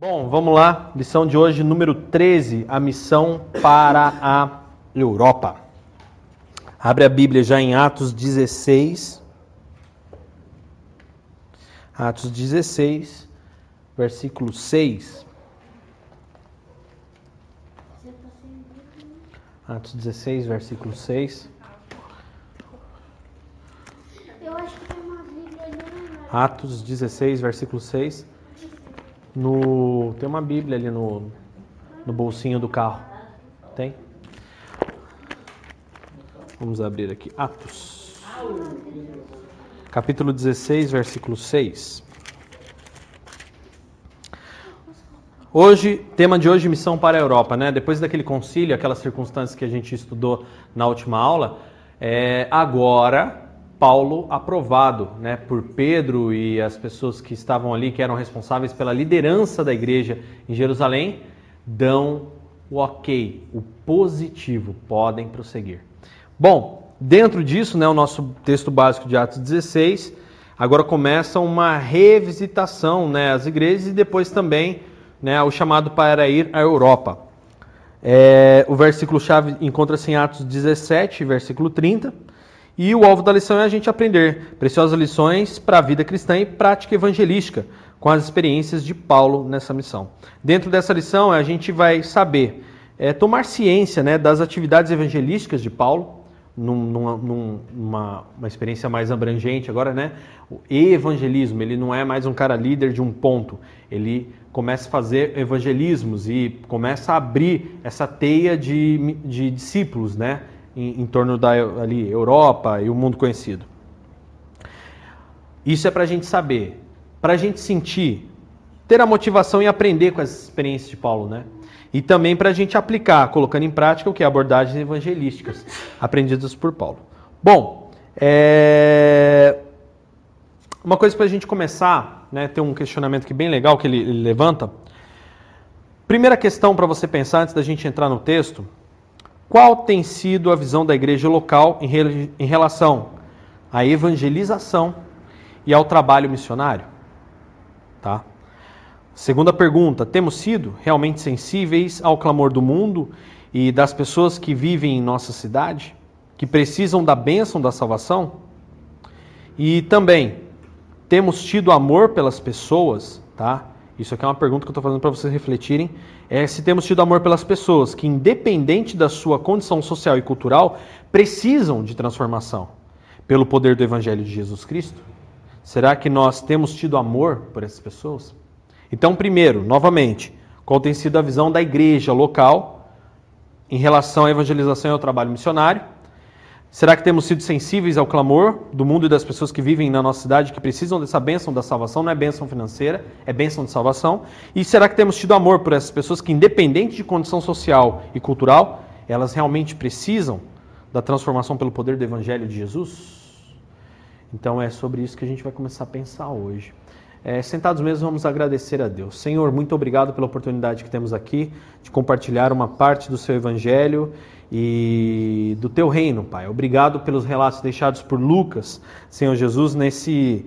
Bom, vamos lá. Lição de hoje, número 13, a missão para a Europa. Abre a Bíblia já em Atos 16. Atos 16, versículo 6. Atos 16, versículo 6. Eu acho que tem uma Bíblia ali, né? Atos 16, versículo 6. No, tem uma Bíblia ali no, no bolsinho do carro. Tem? Vamos abrir aqui. Atos. Capítulo 16, versículo 6. Hoje, tema de hoje, missão para a Europa, né? Depois daquele concílio, aquelas circunstâncias que a gente estudou na última aula, é, agora Paulo aprovado, né, por Pedro e as pessoas que estavam ali, que eram responsáveis pela liderança da igreja em Jerusalém, dão o ok, o positivo, podem prosseguir. Bom, dentro disso, né, o nosso texto básico de Atos 16, agora começa uma revisitação, né, às igrejas e depois também né, o chamado para ir à Europa. É, o versículo-chave encontra-se em Atos 17, versículo 30. E o alvo da lição é a gente aprender preciosas lições para a vida cristã e prática evangelística com as experiências de Paulo nessa missão. Dentro dessa lição, a gente vai saber é, tomar ciência né, das atividades evangelísticas de Paulo, num, num, numa uma experiência mais abrangente agora, né? O evangelismo, ele não é mais um cara líder de um ponto, ele começa a fazer evangelismos e começa a abrir essa teia de, de discípulos, né? Em, em torno da ali, Europa e o mundo conhecido. Isso é para a gente saber, para a gente sentir, ter a motivação e aprender com as experiências de Paulo, né? E também para a gente aplicar, colocando em prática o que é abordagens evangelísticas aprendidas por Paulo. Bom, é... uma coisa para a gente começar, né, tem um questionamento que bem legal que ele, ele levanta. Primeira questão para você pensar antes da gente entrar no texto: qual tem sido a visão da igreja local em, re... em relação à evangelização e ao trabalho missionário? Tá? Segunda pergunta: temos sido realmente sensíveis ao clamor do mundo e das pessoas que vivem em nossa cidade, que precisam da bênção da salvação? E também, temos tido amor pelas pessoas, tá? Isso aqui é uma pergunta que eu estou fazendo para vocês refletirem. É se temos tido amor pelas pessoas que, independente da sua condição social e cultural, precisam de transformação pelo poder do Evangelho de Jesus Cristo? Será que nós temos tido amor por essas pessoas? Então, primeiro, novamente, qual tem sido a visão da igreja local em relação à evangelização e ao trabalho missionário? Será que temos sido sensíveis ao clamor do mundo e das pessoas que vivem na nossa cidade que precisam dessa bênção da salvação? Não é bênção financeira, é bênção de salvação. E será que temos tido amor por essas pessoas que, independente de condição social e cultural, elas realmente precisam da transformação pelo poder do Evangelho de Jesus? Então é sobre isso que a gente vai começar a pensar hoje. É, sentados mesmo, vamos agradecer a Deus. Senhor, muito obrigado pela oportunidade que temos aqui de compartilhar uma parte do seu evangelho e do teu reino, Pai. Obrigado pelos relatos deixados por Lucas, Senhor Jesus, nesse,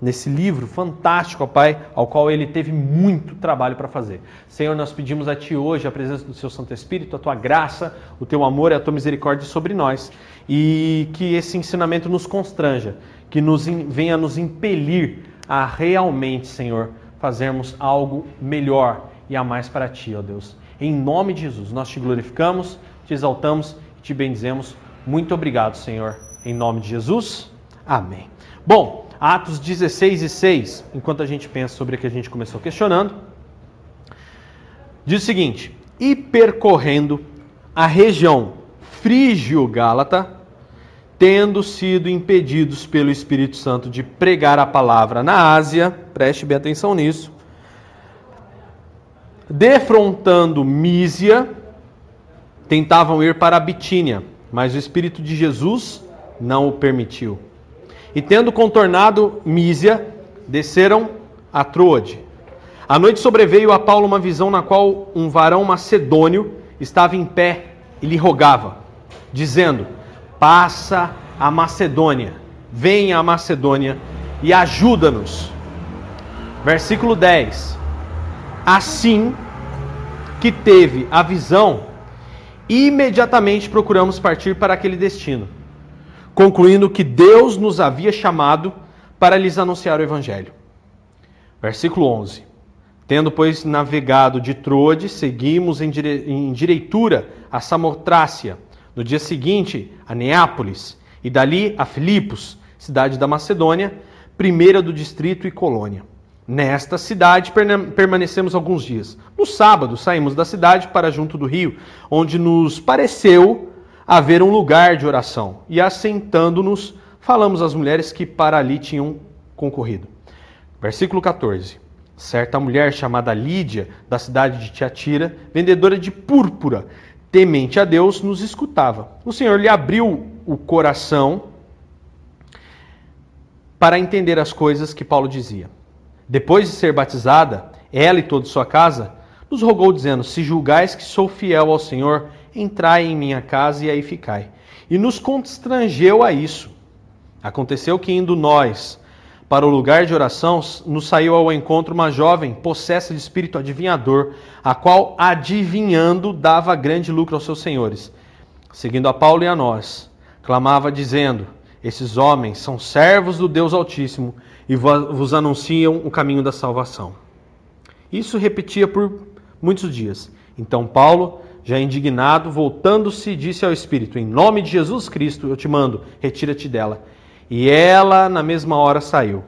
nesse livro fantástico, ó Pai, ao qual ele teve muito trabalho para fazer. Senhor, nós pedimos a Ti hoje a presença do Seu Santo Espírito, a Tua graça, o Teu amor e a Tua misericórdia sobre nós e que esse ensinamento nos constranja, que nos venha nos impelir a realmente, Senhor, fazermos algo melhor e a mais para Ti, ó Deus. Em nome de Jesus, nós te glorificamos, te exaltamos e te bendizemos. Muito obrigado, Senhor. Em nome de Jesus. Amém. Bom, Atos 16 e 6, enquanto a gente pensa sobre o que a gente começou questionando, diz o seguinte: E percorrendo a região frígio-gálata, tendo sido impedidos pelo Espírito Santo de pregar a palavra na Ásia, preste bem atenção nisso, defrontando Mísia, tentavam ir para a Bitínia, mas o Espírito de Jesus não o permitiu. E tendo contornado Mísia, desceram a Troade. À noite sobreveio a Paulo uma visão na qual um varão macedônio estava em pé e lhe rogava, dizendo: Passa a Macedônia, venha a Macedônia e ajuda-nos. Versículo 10. Assim que teve a visão, imediatamente procuramos partir para aquele destino, concluindo que Deus nos havia chamado para lhes anunciar o Evangelho. Versículo 11. Tendo, pois, navegado de Troade, seguimos em, dire... em direitura a Samotrácia. No dia seguinte, a Neápolis, e dali a Filipos, cidade da Macedônia, primeira do distrito e colônia. Nesta cidade permanecemos alguns dias. No sábado saímos da cidade para junto do rio, onde nos pareceu haver um lugar de oração. E assentando-nos, falamos às mulheres que para ali tinham concorrido. Versículo 14. Certa mulher chamada Lídia, da cidade de Tiatira, vendedora de púrpura, temente a Deus, nos escutava. O Senhor lhe abriu o coração para entender as coisas que Paulo dizia. Depois de ser batizada, ela e toda sua casa, nos rogou, dizendo: Se julgais que sou fiel ao Senhor, entrai em minha casa e aí ficai. E nos constrangeu a isso. Aconteceu que, indo nós para o lugar de oração, nos saiu ao encontro uma jovem possessa de espírito adivinhador, a qual, adivinhando, dava grande lucro aos seus senhores. Seguindo a Paulo e a nós, clamava, dizendo: Esses homens são servos do Deus Altíssimo e vos anunciam o caminho da salvação. Isso repetia por muitos dias. Então Paulo, já indignado, voltando-se, disse ao Espírito: Em nome de Jesus Cristo, eu te mando, retira-te dela. E ela, na mesma hora, saiu.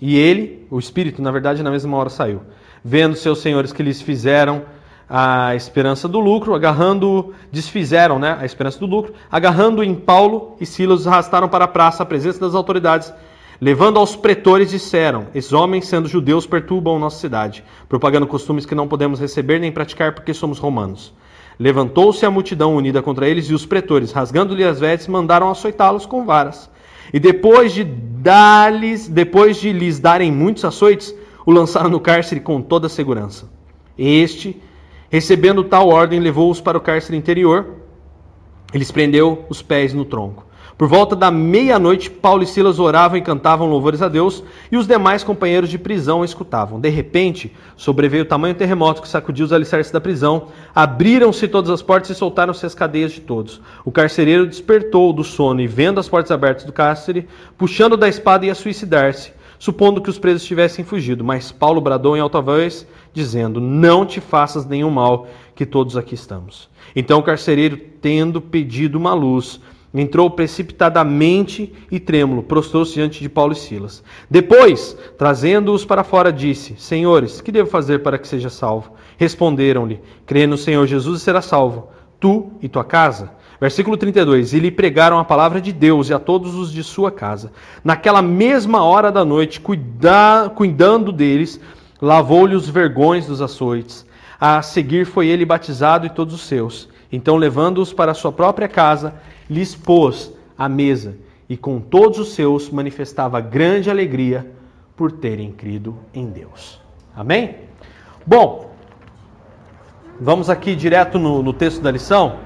E ele, o Espírito, na verdade, na mesma hora saiu. Vendo seus senhores que lhes fizeram a esperança do lucro, agarrando, desfizeram né, a esperança do lucro, agarrando em Paulo e Silas, arrastaram para a praça, à presença das autoridades, Levando aos pretores, disseram: Esses homens, sendo judeus, perturbam nossa cidade, propagando costumes que não podemos receber nem praticar porque somos romanos. Levantou-se a multidão unida contra eles e os pretores, rasgando-lhe as vestes, mandaram açoitá-los com varas. E depois de dar-lhes, depois de lhes darem muitos açoites, o lançaram no cárcere com toda a segurança. Este, recebendo tal ordem, levou-os para o cárcere interior. Eles prendeu os pés no tronco. Por volta da meia-noite, Paulo e Silas oravam e cantavam louvores a Deus, e os demais companheiros de prisão escutavam. De repente, sobreveio o tamanho terremoto que sacudiu os alicerces da prisão, abriram-se todas as portas e soltaram-se as cadeias de todos. O carcereiro despertou do sono e, vendo as portas abertas do cárcere, puxando da espada ia suicidar-se, supondo que os presos tivessem fugido. Mas Paulo bradou em alta voz, dizendo: Não te faças nenhum mal, que todos aqui estamos. Então o carcereiro, tendo pedido uma luz, entrou precipitadamente e trêmulo, prostrou-se diante de Paulo e Silas. Depois, trazendo-os para fora, disse: Senhores, que devo fazer para que seja salvo? Responderam-lhe: Crê no Senhor Jesus e será salvo, tu e tua casa. Versículo 32: E lhe pregaram a palavra de Deus e a todos os de sua casa. Naquela mesma hora da noite, cuida, cuidando deles, lavou-lhe os vergões dos açoites. A seguir foi ele batizado e todos os seus. Então, levando-os para sua própria casa, lhes pôs a mesa e com todos os seus manifestava grande alegria por terem crido em Deus. Amém? Bom, vamos aqui direto no, no texto da lição.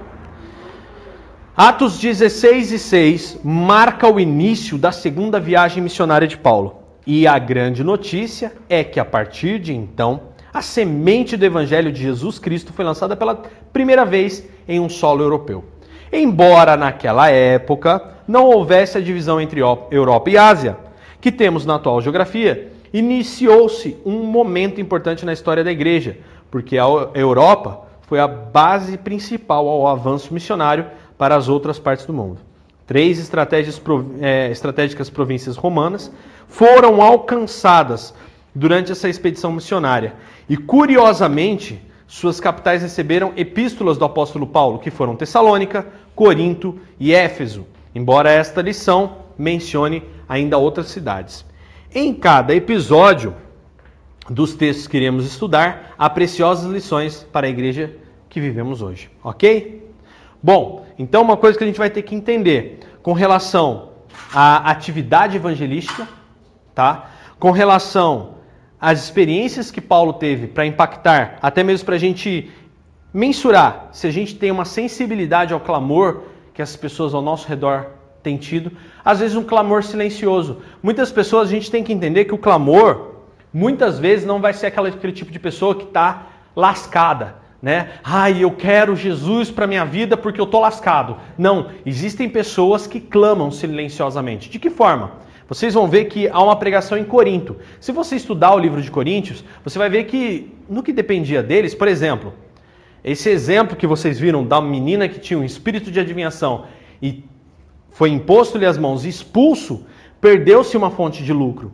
Atos 16 e 6 marca o início da segunda viagem missionária de Paulo. E a grande notícia é que a partir de então, a semente do evangelho de Jesus Cristo foi lançada pela primeira vez em um solo europeu. Embora naquela época não houvesse a divisão entre Europa e Ásia, que temos na atual geografia, iniciou-se um momento importante na história da igreja, porque a Europa foi a base principal ao avanço missionário para as outras partes do mundo. Três estratégias, é, estratégicas províncias romanas foram alcançadas durante essa expedição missionária. E curiosamente, suas capitais receberam epístolas do apóstolo Paulo, que foram Tessalônica, Corinto e Éfeso, embora esta lição mencione ainda outras cidades. Em cada episódio dos textos que iremos estudar, há preciosas lições para a igreja que vivemos hoje, ok? Bom, então uma coisa que a gente vai ter que entender com relação à atividade evangelística, tá? Com relação as experiências que Paulo teve para impactar, até mesmo para a gente mensurar se a gente tem uma sensibilidade ao clamor que as pessoas ao nosso redor têm tido, às vezes um clamor silencioso. Muitas pessoas a gente tem que entender que o clamor Muitas vezes não vai ser aquele tipo de pessoa que está lascada, né? Ai, eu quero Jesus para minha vida porque eu tô lascado. Não, existem pessoas que clamam silenciosamente. De que forma? Vocês vão ver que há uma pregação em Corinto. Se você estudar o livro de Coríntios, você vai ver que no que dependia deles, por exemplo, esse exemplo que vocês viram da menina que tinha um espírito de adivinhação e foi imposto-lhe as mãos e expulso, perdeu-se uma fonte de lucro.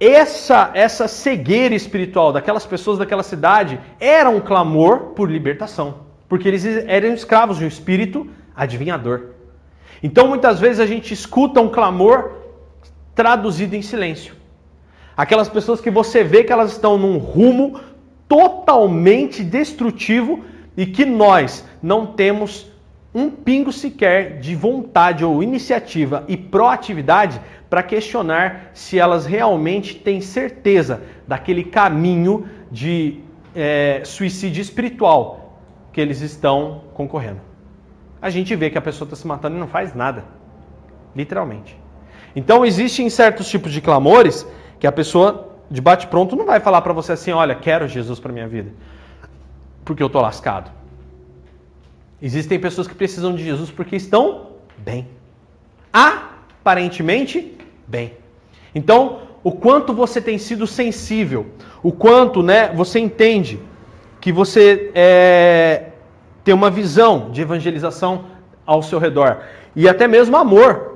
Essa, essa cegueira espiritual daquelas pessoas daquela cidade era um clamor por libertação, porque eles eram escravos de um espírito adivinhador. Então muitas vezes a gente escuta um clamor traduzido em silêncio. Aquelas pessoas que você vê que elas estão num rumo totalmente destrutivo e que nós não temos um pingo sequer de vontade ou iniciativa e proatividade para questionar se elas realmente têm certeza daquele caminho de é, suicídio espiritual que eles estão concorrendo. A gente vê que a pessoa está se matando e não faz nada, literalmente. Então existem certos tipos de clamores que a pessoa de bate pronto não vai falar para você assim, olha, quero Jesus para minha vida, porque eu estou lascado. Existem pessoas que precisam de Jesus porque estão bem. Aparentemente bem. Então, o quanto você tem sido sensível, o quanto né, você entende que você é, tem uma visão de evangelização ao seu redor. E até mesmo amor.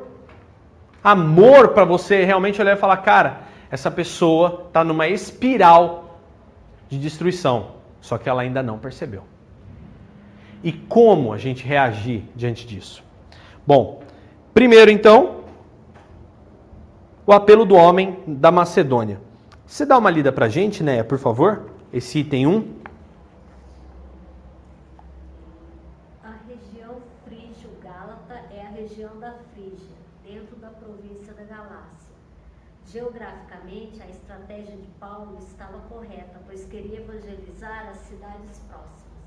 Amor para você realmente olhar e falar, cara, essa pessoa está numa espiral de destruição. Só que ela ainda não percebeu. E como a gente reagir diante disso? Bom, primeiro então, o apelo do homem da Macedônia. Você dá uma lida para a gente, né, por favor? Esse item 1. A região frígio-gálata é a região da Frígia, dentro da província da Galácia. Geograficamente, a estratégia de Paulo estava correta, pois queria evangelizar as cidades próximas,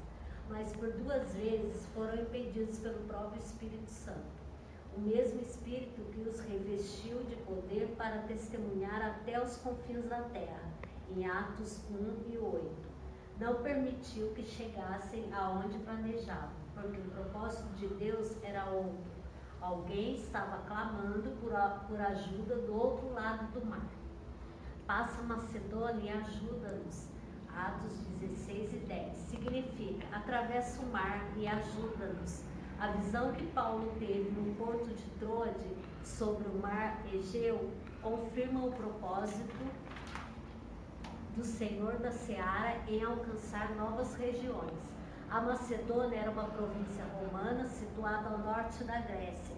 mas por duas vezes foram impedidos pelo próprio Espírito Santo o mesmo Espírito que os revestiu de poder para testemunhar até os confins da terra, em Atos 1 e 8. Não permitiu que chegassem aonde planejavam, porque o propósito de Deus era outro. Alguém estava clamando por, a, por ajuda do outro lado do mar. Passa Macedônia e ajuda-nos. Atos 16 e 10. Significa, atravessa o mar e ajuda-nos a visão que Paulo teve no porto de Troade sobre o mar Egeu confirma o propósito do Senhor da Seara em alcançar novas regiões. A Macedônia era uma província romana situada ao norte da Grécia,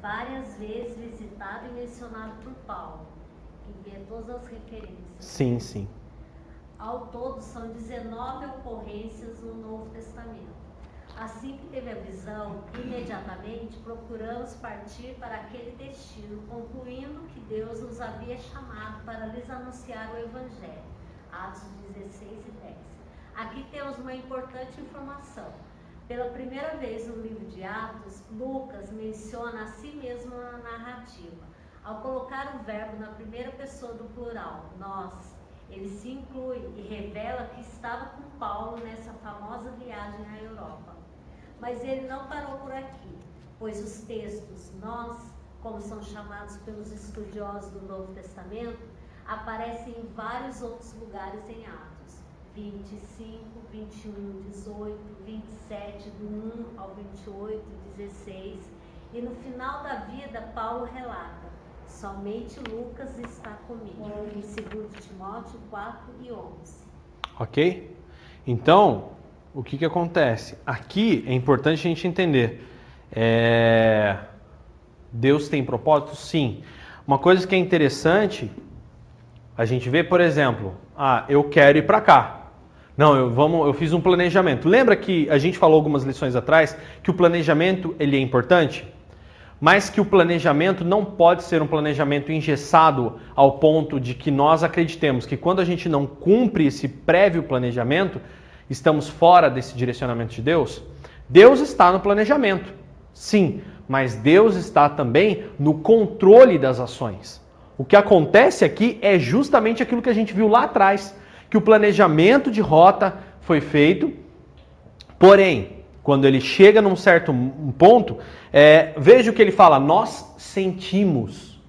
várias vezes visitada e mencionada por Paulo, que vê todas as referências. Sim, sim. Ao todo, são 19 ocorrências no Novo Testamento. Assim que teve a visão, imediatamente procuramos partir para aquele destino, concluindo que Deus nos havia chamado para lhes anunciar o Evangelho. Atos 16 e 10. Aqui temos uma importante informação. Pela primeira vez no livro de Atos, Lucas menciona a si mesmo na narrativa. Ao colocar o verbo na primeira pessoa do plural, nós, ele se inclui e revela que estava com Paulo nessa famosa viagem à Europa. Mas ele não parou por aqui, pois os textos, nós, como são chamados pelos estudiosos do Novo Testamento, aparecem em vários outros lugares em Atos. 25, 21, 18, 27, do 1 ao 28, 16. E no final da vida, Paulo relata: somente Lucas está comigo, em 2 Timóteo 4 e 11. Ok? Então, o que, que acontece? Aqui é importante a gente entender. É... Deus tem propósito? Sim. Uma coisa que é interessante, a gente vê, por exemplo, ah, eu quero ir para cá. Não, eu, vamos, eu fiz um planejamento. Lembra que a gente falou algumas lições atrás que o planejamento ele é importante? Mas que o planejamento não pode ser um planejamento engessado ao ponto de que nós acreditemos que quando a gente não cumpre esse prévio planejamento, estamos fora desse direcionamento de Deus? Deus está no planejamento, sim, mas Deus está também no controle das ações. O que acontece aqui é justamente aquilo que a gente viu lá atrás, que o planejamento de rota foi feito, porém, quando ele chega num certo ponto, é, veja o que ele fala: nós sentimos.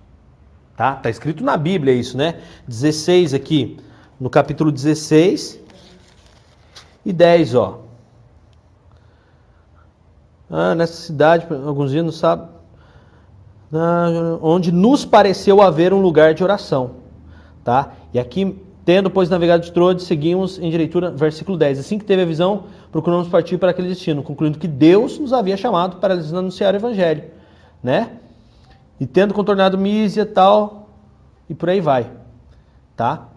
Tá? Tá escrito na Bíblia isso, né? 16 aqui, no capítulo 16 e 10, ó. Ah, nessa cidade, alguns dias não sabem, ah, onde nos pareceu haver um lugar de oração, tá? E aqui, tendo pois navegado de Troade, seguimos em direitura, versículo 10. Assim que teve a visão, procuramos partir para aquele destino, concluindo que Deus nos havia chamado para anunciar o evangelho, né? E tendo contornado Mísia tal, e por aí vai, tá?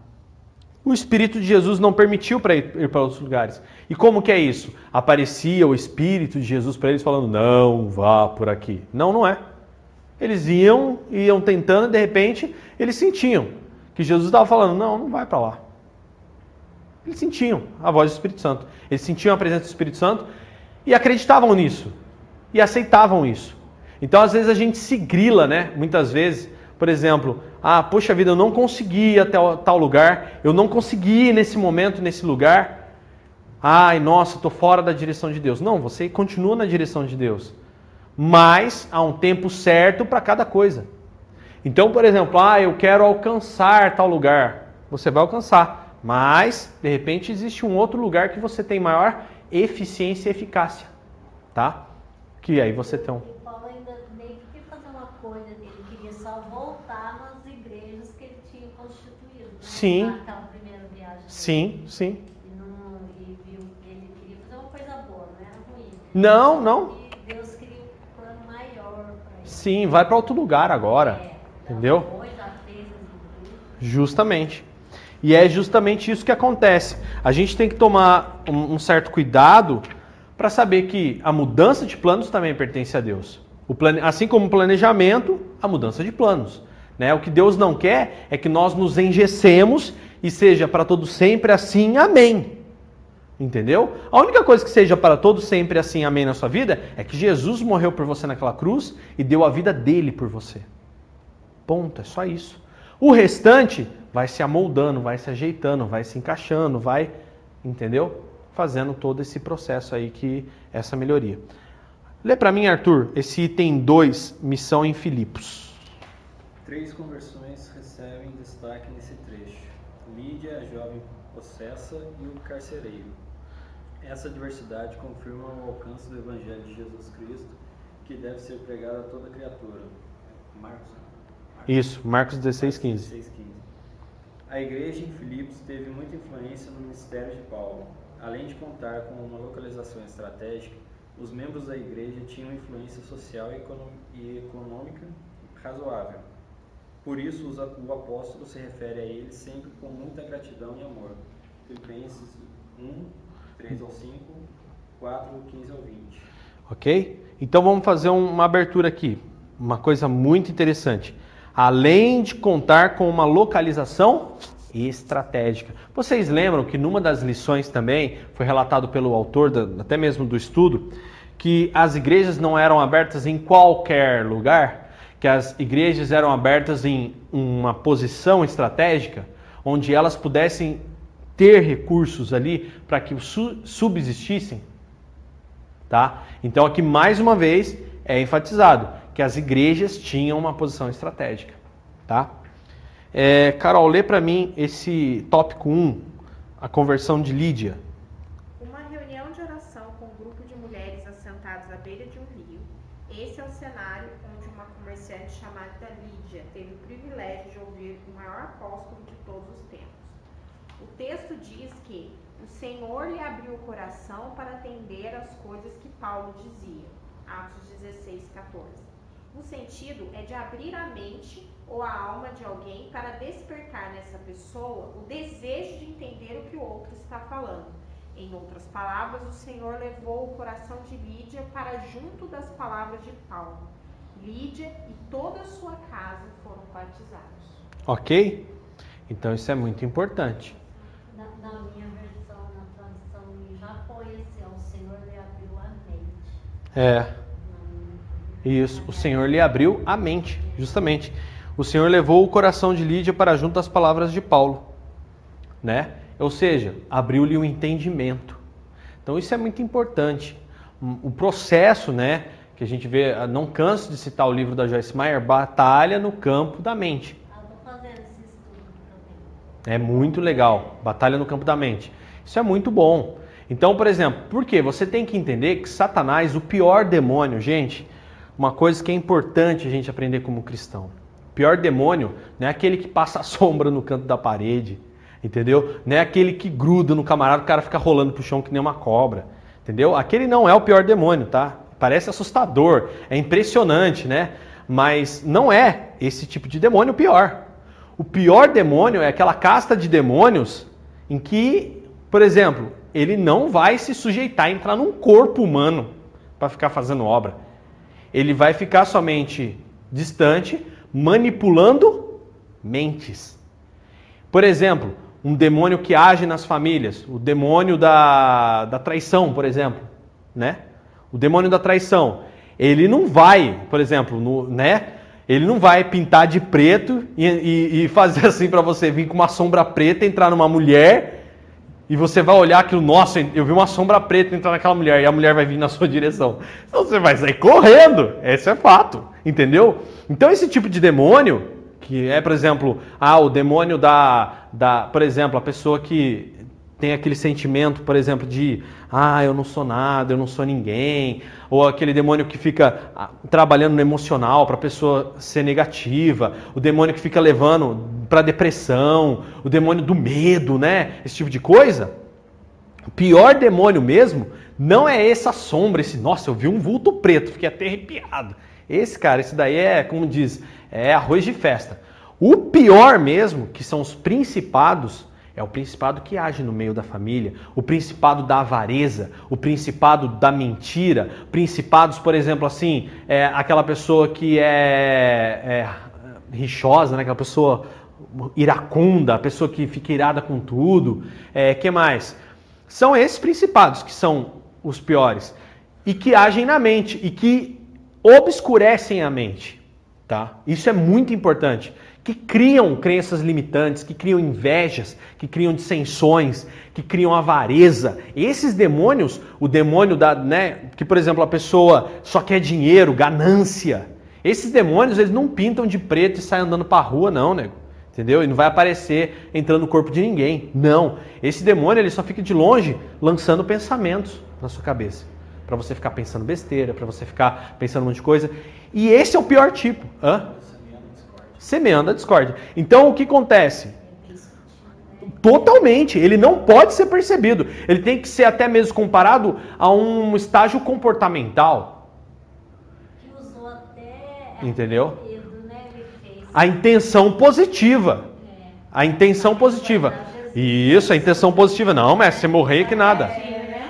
O Espírito de Jesus não permitiu para ir, ir para outros lugares. E como que é isso? Aparecia o Espírito de Jesus para eles falando: não vá por aqui. Não, não é. Eles iam, iam tentando, de repente eles sentiam que Jesus estava falando: não, não vai para lá. Eles sentiam a voz do Espírito Santo. Eles sentiam a presença do Espírito Santo e acreditavam nisso. E aceitavam isso. Então, às vezes, a gente se grila, né? Muitas vezes, por exemplo, ah, poxa vida, eu não consegui ir até tal lugar, eu não consegui ir nesse momento, nesse lugar. Ai, nossa, estou fora da direção de Deus. Não, você continua na direção de Deus. Mas há um tempo certo para cada coisa. Então, por exemplo, ah, eu quero alcançar tal lugar. Você vai alcançar. Mas, de repente, existe um outro lugar que você tem maior eficiência e eficácia. Tá? Que aí você tem um. Sim. Naquela primeira viagem. Sim, sim. E não, e viu, ele queria fazer uma coisa boa, não era ruim. Não, não. E Deus queria um plano maior ele. Sim, vai para outro lugar agora. É, entendeu? Justamente. E é justamente isso que acontece. A gente tem que tomar um, certo cuidado para saber que a mudança de planos também pertence a Deus. Plane... Assim como o planejamento, a mudança de planos. Né? O que Deus não quer é que nós nos engessemos e seja para todo sempre assim, amém. Entendeu? A única coisa que seja para todo sempre assim, amém na sua vida é que Jesus morreu por você naquela cruz e deu a vida dele por você. Ponto, é só isso. O restante vai se amoldando, vai se ajeitando, vai se encaixando, vai, entendeu? Fazendo todo esse processo aí que essa melhoria. Lê para mim, Arthur, esse item 2, missão em Filipos. Três conversões recebem destaque nesse trecho: Lídia, a jovem possessa, e o carcereiro. Essa diversidade confirma o alcance do Evangelho de Jesus Cristo, que deve ser pregado a toda criatura. Marcos? Isso, Marcos 16, 15. 16, 15. A igreja em Filipos teve muita influência no ministério de Paulo. Além de contar com uma localização estratégica, os membros da igreja tinham influência social e econômica razoável por isso, o apóstolo se refere a ele sempre com muita gratidão e amor. Filipenses 1, 3 ao 5, 4, 15 ao 20. Ok? Então vamos fazer uma abertura aqui. Uma coisa muito interessante. Além de contar com uma localização estratégica. Vocês lembram que numa das lições também foi relatado pelo autor, até mesmo do estudo, que as igrejas não eram abertas em qualquer lugar? que as igrejas eram abertas em uma posição estratégica, onde elas pudessem ter recursos ali para que subsistissem, tá? Então aqui mais uma vez é enfatizado que as igrejas tinham uma posição estratégica, tá? É, Carol, lê para mim esse tópico 1, a conversão de Lídia. Uma reunião de oração com um grupo de mulheres assentadas à beira de um rio. Esse é o cenário comerciante chamada Lídia teve o privilégio de ouvir o maior apóstolo de todos os tempos. O texto diz que o Senhor lhe abriu o coração para atender as coisas que Paulo dizia. Atos 16, 14. O sentido é de abrir a mente ou a alma de alguém para despertar nessa pessoa o desejo de entender o que o outro está falando. Em outras palavras, o Senhor levou o coração de Lídia para junto das palavras de Paulo. Lídia e toda a sua casa foram batizados. Ok? Então isso é muito importante. Na, na minha versão, na tradução em japonês, é o Senhor lhe abriu a mente. É. Isso, o Senhor lhe abriu a mente, justamente. o Senhor levou o coração de Lídia para junto às palavras de Paulo, né? Ou seja, abriu-lhe o entendimento. Então isso é muito importante. O processo, né, que a gente vê, não canso de citar o livro da Joyce Meyer, Batalha no campo da mente. É muito legal. Batalha no campo da mente. Isso é muito bom. Então, por exemplo, por quê? Você tem que entender que Satanás, o pior demônio, gente, uma coisa que é importante a gente aprender como cristão. O pior demônio não é aquele que passa a sombra no canto da parede, entendeu? Não é aquele que gruda no camarada, o cara fica rolando pro chão que nem uma cobra, entendeu? Aquele não é o pior demônio, tá? Parece assustador, é impressionante, né? Mas não é esse tipo de demônio o pior. O pior demônio é aquela casta de demônios em que, por exemplo, ele não vai se sujeitar a entrar num corpo humano para ficar fazendo obra. Ele vai ficar somente distante, manipulando mentes. Por exemplo, um demônio que age nas famílias, o demônio da, da traição, por exemplo, né? O demônio da traição, ele não vai, por exemplo, no, né? Ele não vai pintar de preto e, e, e fazer assim para você vir com uma sombra preta, entrar numa mulher e você vai olhar aquilo, nossa, eu vi uma sombra preta entrar naquela mulher e a mulher vai vir na sua direção. Então você vai sair correndo. Esse é fato, entendeu? Então esse tipo de demônio, que é, por exemplo, ah, o demônio da, da, por exemplo, a pessoa que tem aquele sentimento, por exemplo, de ah, eu não sou nada, eu não sou ninguém, ou aquele demônio que fica ah, trabalhando no emocional para a pessoa ser negativa, o demônio que fica levando para depressão, o demônio do medo, né? Esse tipo de coisa. O pior demônio mesmo não é essa sombra, esse, nossa, eu vi um vulto preto, fiquei até arrepiado. Esse cara, esse daí é, como diz, é arroz de festa. O pior mesmo, que são os principados, é o principado que age no meio da família, o principado da avareza, o principado da mentira, principados, por exemplo, assim, é aquela pessoa que é, é rixosa, né? aquela pessoa iracunda, a pessoa que fica irada com tudo. É, que mais? São esses principados que são os piores e que agem na mente e que obscurecem a mente, tá? Isso é muito importante que criam crenças limitantes, que criam invejas, que criam dissensões, que criam avareza. Esses demônios, o demônio da, né, que por exemplo a pessoa só quer dinheiro, ganância. Esses demônios, eles não pintam de preto e saem andando para rua não, nego. Entendeu? E não vai aparecer entrando no corpo de ninguém. Não. Esse demônio, ele só fica de longe lançando pensamentos na sua cabeça. Para você ficar pensando besteira, para você ficar pensando um monte de coisa. E esse é o pior tipo. Hã? Semeando a discórdia. Então o que acontece? Totalmente, ele não pode ser percebido. Ele tem que ser até mesmo comparado a um estágio comportamental. Entendeu? A intenção positiva. A intenção positiva. Isso, a intenção positiva. Não, mestre, você morrer que nada.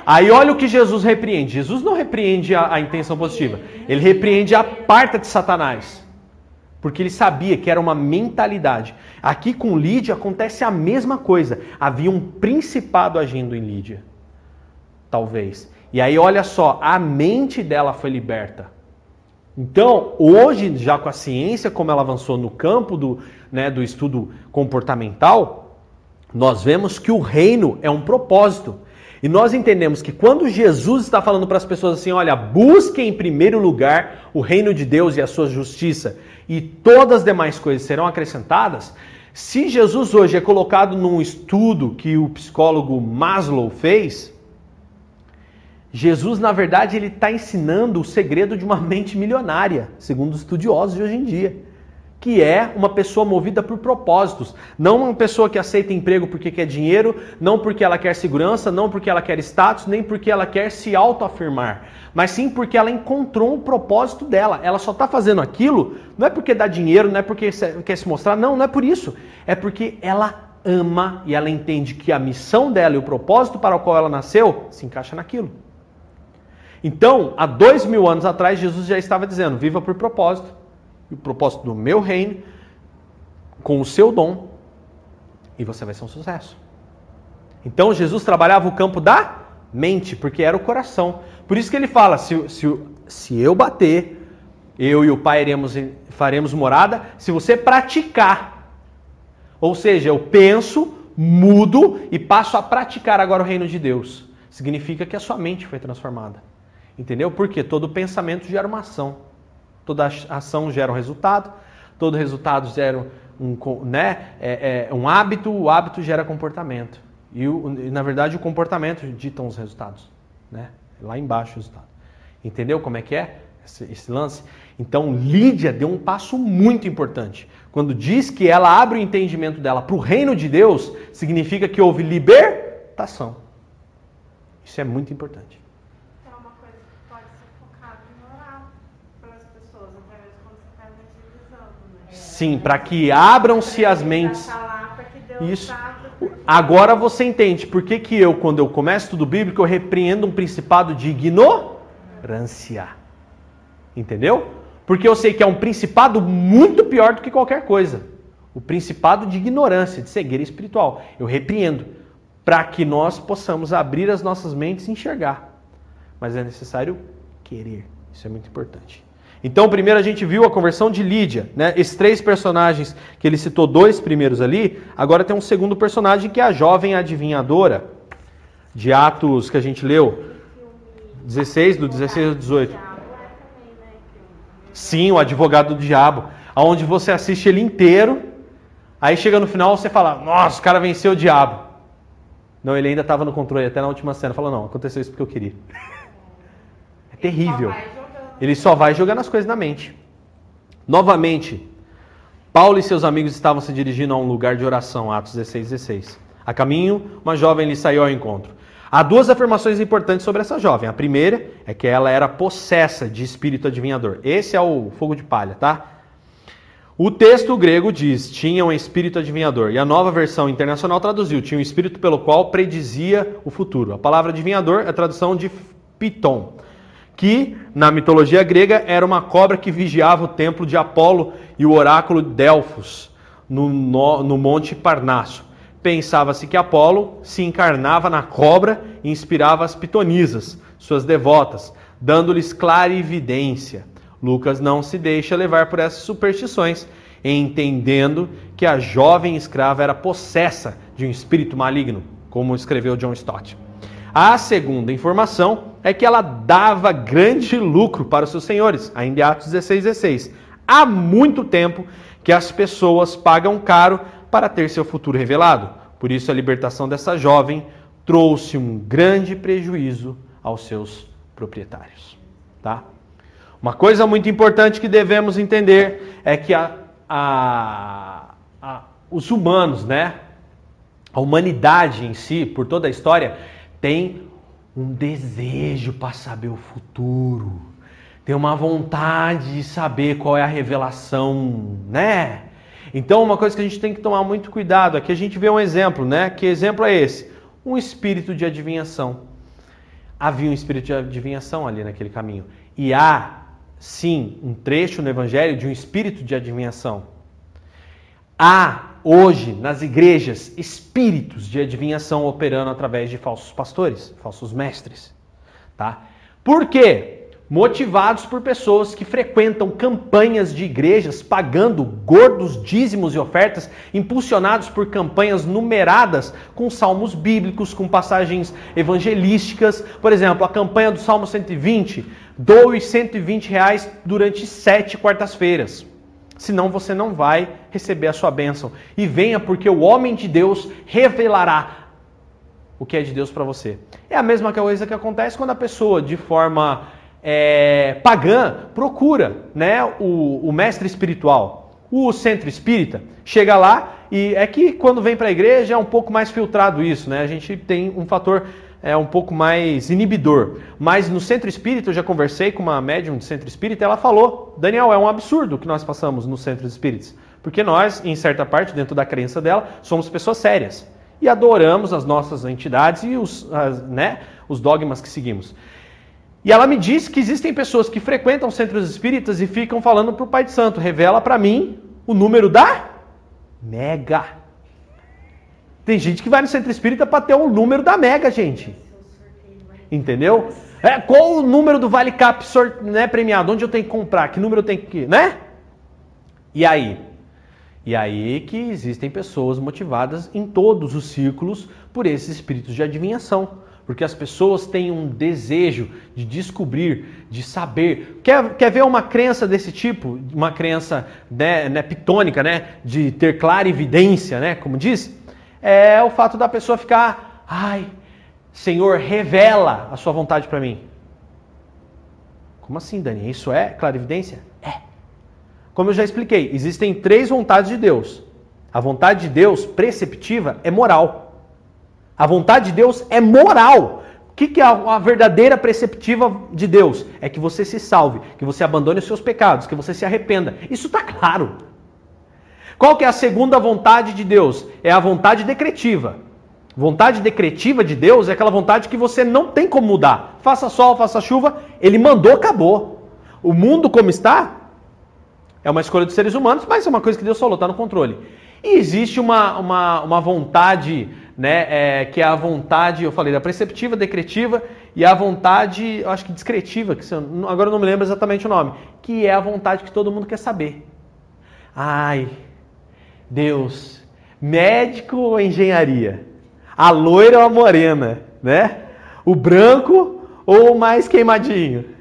Aí olha o que Jesus repreende. Jesus não repreende a, a intenção positiva. Ele repreende a parte de Satanás porque ele sabia que era uma mentalidade. Aqui com Lídia acontece a mesma coisa. Havia um principado agindo em Lídia. Talvez. E aí, olha só, a mente dela foi liberta. Então, hoje, já com a ciência, como ela avançou no campo do, né, do estudo comportamental, nós vemos que o reino é um propósito. E nós entendemos que quando Jesus está falando para as pessoas assim, olha, busquem em primeiro lugar o reino de Deus e a sua justiça, e todas as demais coisas serão acrescentadas. Se Jesus hoje é colocado num estudo que o psicólogo Maslow fez, Jesus, na verdade, ele está ensinando o segredo de uma mente milionária, segundo os estudiosos de hoje em dia que é uma pessoa movida por propósitos, não uma pessoa que aceita emprego porque quer dinheiro, não porque ela quer segurança, não porque ela quer status, nem porque ela quer se autoafirmar, mas sim porque ela encontrou um propósito dela. Ela só está fazendo aquilo não é porque dá dinheiro, não é porque quer se mostrar, não, não é por isso. É porque ela ama e ela entende que a missão dela e o propósito para o qual ela nasceu se encaixa naquilo. Então, há dois mil anos atrás, Jesus já estava dizendo: viva por propósito o propósito do meu reino com o seu dom e você vai ser um sucesso. Então Jesus trabalhava o campo da mente, porque era o coração. Por isso que ele fala: se, se, se eu bater, Eu e o Pai iremos, faremos morada se você praticar. Ou seja, eu penso, mudo e passo a praticar agora o reino de Deus. Significa que a sua mente foi transformada. Entendeu? Porque todo pensamento gera uma ação. Toda ação gera um resultado. Todo resultado gera um, né, é, é, um hábito. O hábito gera comportamento. E, o, na verdade o comportamento dita os resultados. Né? Lá embaixo o resultado. Entendeu como é que é esse, esse lance? Então Lídia deu um passo muito importante. Quando diz que ela abre o entendimento dela para o reino de Deus, significa que houve libertação. Isso é muito importante. É uma coisa que pode ser focada em orar pelas pessoas, até mesmo quando você está evangelizando, né? Sim, para que abram-se as mentes. Isso. Agora você entende por que, que eu, quando eu começo tudo bíblico, eu repreendo um principado de ignorância. Entendeu? Porque eu sei que é um principado muito pior do que qualquer coisa. O principado de ignorância, de cegueira espiritual. Eu repreendo para que nós possamos abrir as nossas mentes e enxergar. Mas é necessário querer. Isso é muito importante. Então, primeiro a gente viu a conversão de Lídia, né? Esses três personagens que ele citou, dois primeiros ali. Agora tem um segundo personagem que é a jovem adivinhadora de Atos que a gente leu, 16 do 16 ao 18. Sim, o advogado do diabo, aonde você assiste ele inteiro, aí chega no final você fala, nossa, o cara venceu o diabo. Não, ele ainda estava no controle até na última cena. Fala, não, aconteceu isso porque eu queria. É terrível. Ele só vai jogando as coisas na mente. Novamente, Paulo e seus amigos estavam se dirigindo a um lugar de oração, Atos 16, 16. A caminho, uma jovem lhe saiu ao encontro. Há duas afirmações importantes sobre essa jovem. A primeira é que ela era possessa de espírito adivinhador. Esse é o fogo de palha, tá? O texto grego diz: tinha um espírito adivinhador. E a nova versão internacional traduziu: tinha um espírito pelo qual predizia o futuro. A palavra adivinhador é a tradução de Piton, que na mitologia grega era uma cobra que vigiava o templo de Apolo e o oráculo de Delfos, no, no, no Monte Parnasso. Pensava-se que Apolo se encarnava na cobra e inspirava as pitonisas, suas devotas, dando-lhes clarividência. Lucas não se deixa levar por essas superstições, entendendo que a jovem escrava era possessa de um espírito maligno, como escreveu John Stott. A segunda informação é que ela dava grande lucro para os seus senhores, ainda em Atos 16, 16. Há muito tempo que as pessoas pagam caro para ter seu futuro revelado. Por isso, a libertação dessa jovem trouxe um grande prejuízo aos seus proprietários. Tá? Uma coisa muito importante que devemos entender é que a, a, a, os humanos, né, a humanidade em si, por toda a história, tem um desejo para saber o futuro, tem uma vontade de saber qual é a revelação, né? Então, uma coisa que a gente tem que tomar muito cuidado, aqui a gente vê um exemplo, né? Que exemplo é esse? Um espírito de adivinhação. Havia um espírito de adivinhação ali naquele caminho. E há, sim, um trecho no Evangelho de um espírito de adivinhação. Há hoje nas igrejas espíritos de adivinhação operando através de falsos pastores, falsos mestres, tá? Por quê? motivados por pessoas que frequentam campanhas de igrejas pagando gordos dízimos e ofertas, impulsionados por campanhas numeradas com salmos bíblicos, com passagens evangelísticas. Por exemplo, a campanha do Salmo 120, doe 120 reais durante sete quartas-feiras. Senão você não vai receber a sua bênção. E venha porque o homem de Deus revelará o que é de Deus para você. É a mesma coisa que acontece quando a pessoa, de forma é, pagã procura né, o, o mestre espiritual. O centro espírita chega lá e é que quando vem para a igreja é um pouco mais filtrado isso, né? A gente tem um fator é um pouco mais inibidor. Mas no centro espírita, eu já conversei com uma médium de centro espírita, ela falou: Daniel, é um absurdo o que nós passamos nos centros espíritas. Porque nós, em certa parte, dentro da crença dela, somos pessoas sérias. E adoramos as nossas entidades e os, as, né, os dogmas que seguimos. E ela me disse que existem pessoas que frequentam centros espíritas e ficam falando para o Pai de Santo: revela para mim o número da mega. Tem gente que vai no centro espírita para ter o número da mega, gente. Entendeu? É, qual o número do Vale Cap né, premiado? Onde eu tenho que comprar? Que número eu tenho que. Né? E aí? E aí que existem pessoas motivadas em todos os círculos por esses espíritos de adivinhação. Porque as pessoas têm um desejo de descobrir, de saber. Quer, quer ver uma crença desse tipo? Uma crença né, né, pitônica, né? De ter clara evidência, né? Como diz? É o fato da pessoa ficar, ai, Senhor, revela a sua vontade para mim. Como assim, Dani? Isso é clara evidência? É. Como eu já expliquei, existem três vontades de Deus. A vontade de Deus preceptiva é moral. A vontade de Deus é moral. O que, é a, verdadeira preceptiva de Deus? É que você se salve, que você abandone os seus pecados, que você se arrependa. Isso está claro. Qual que é a segunda vontade de Deus? É a vontade decretiva. Vontade decretiva de Deus é aquela vontade que você não tem como mudar. Faça sol, faça chuva, ele mandou, acabou. O mundo como está é uma escolha dos seres humanos, mas é uma coisa que Deus falou, está no controle. E existe uma, uma, uma vontade né, é, que é a vontade, eu falei, da preceptiva, decretiva e a vontade, eu acho que discretiva, que agora eu não me lembro exatamente o nome, que é a vontade que todo mundo quer saber. Ai, Deus, médico ou engenharia? A loira ou a morena, né? O branco ou o mais queimadinho?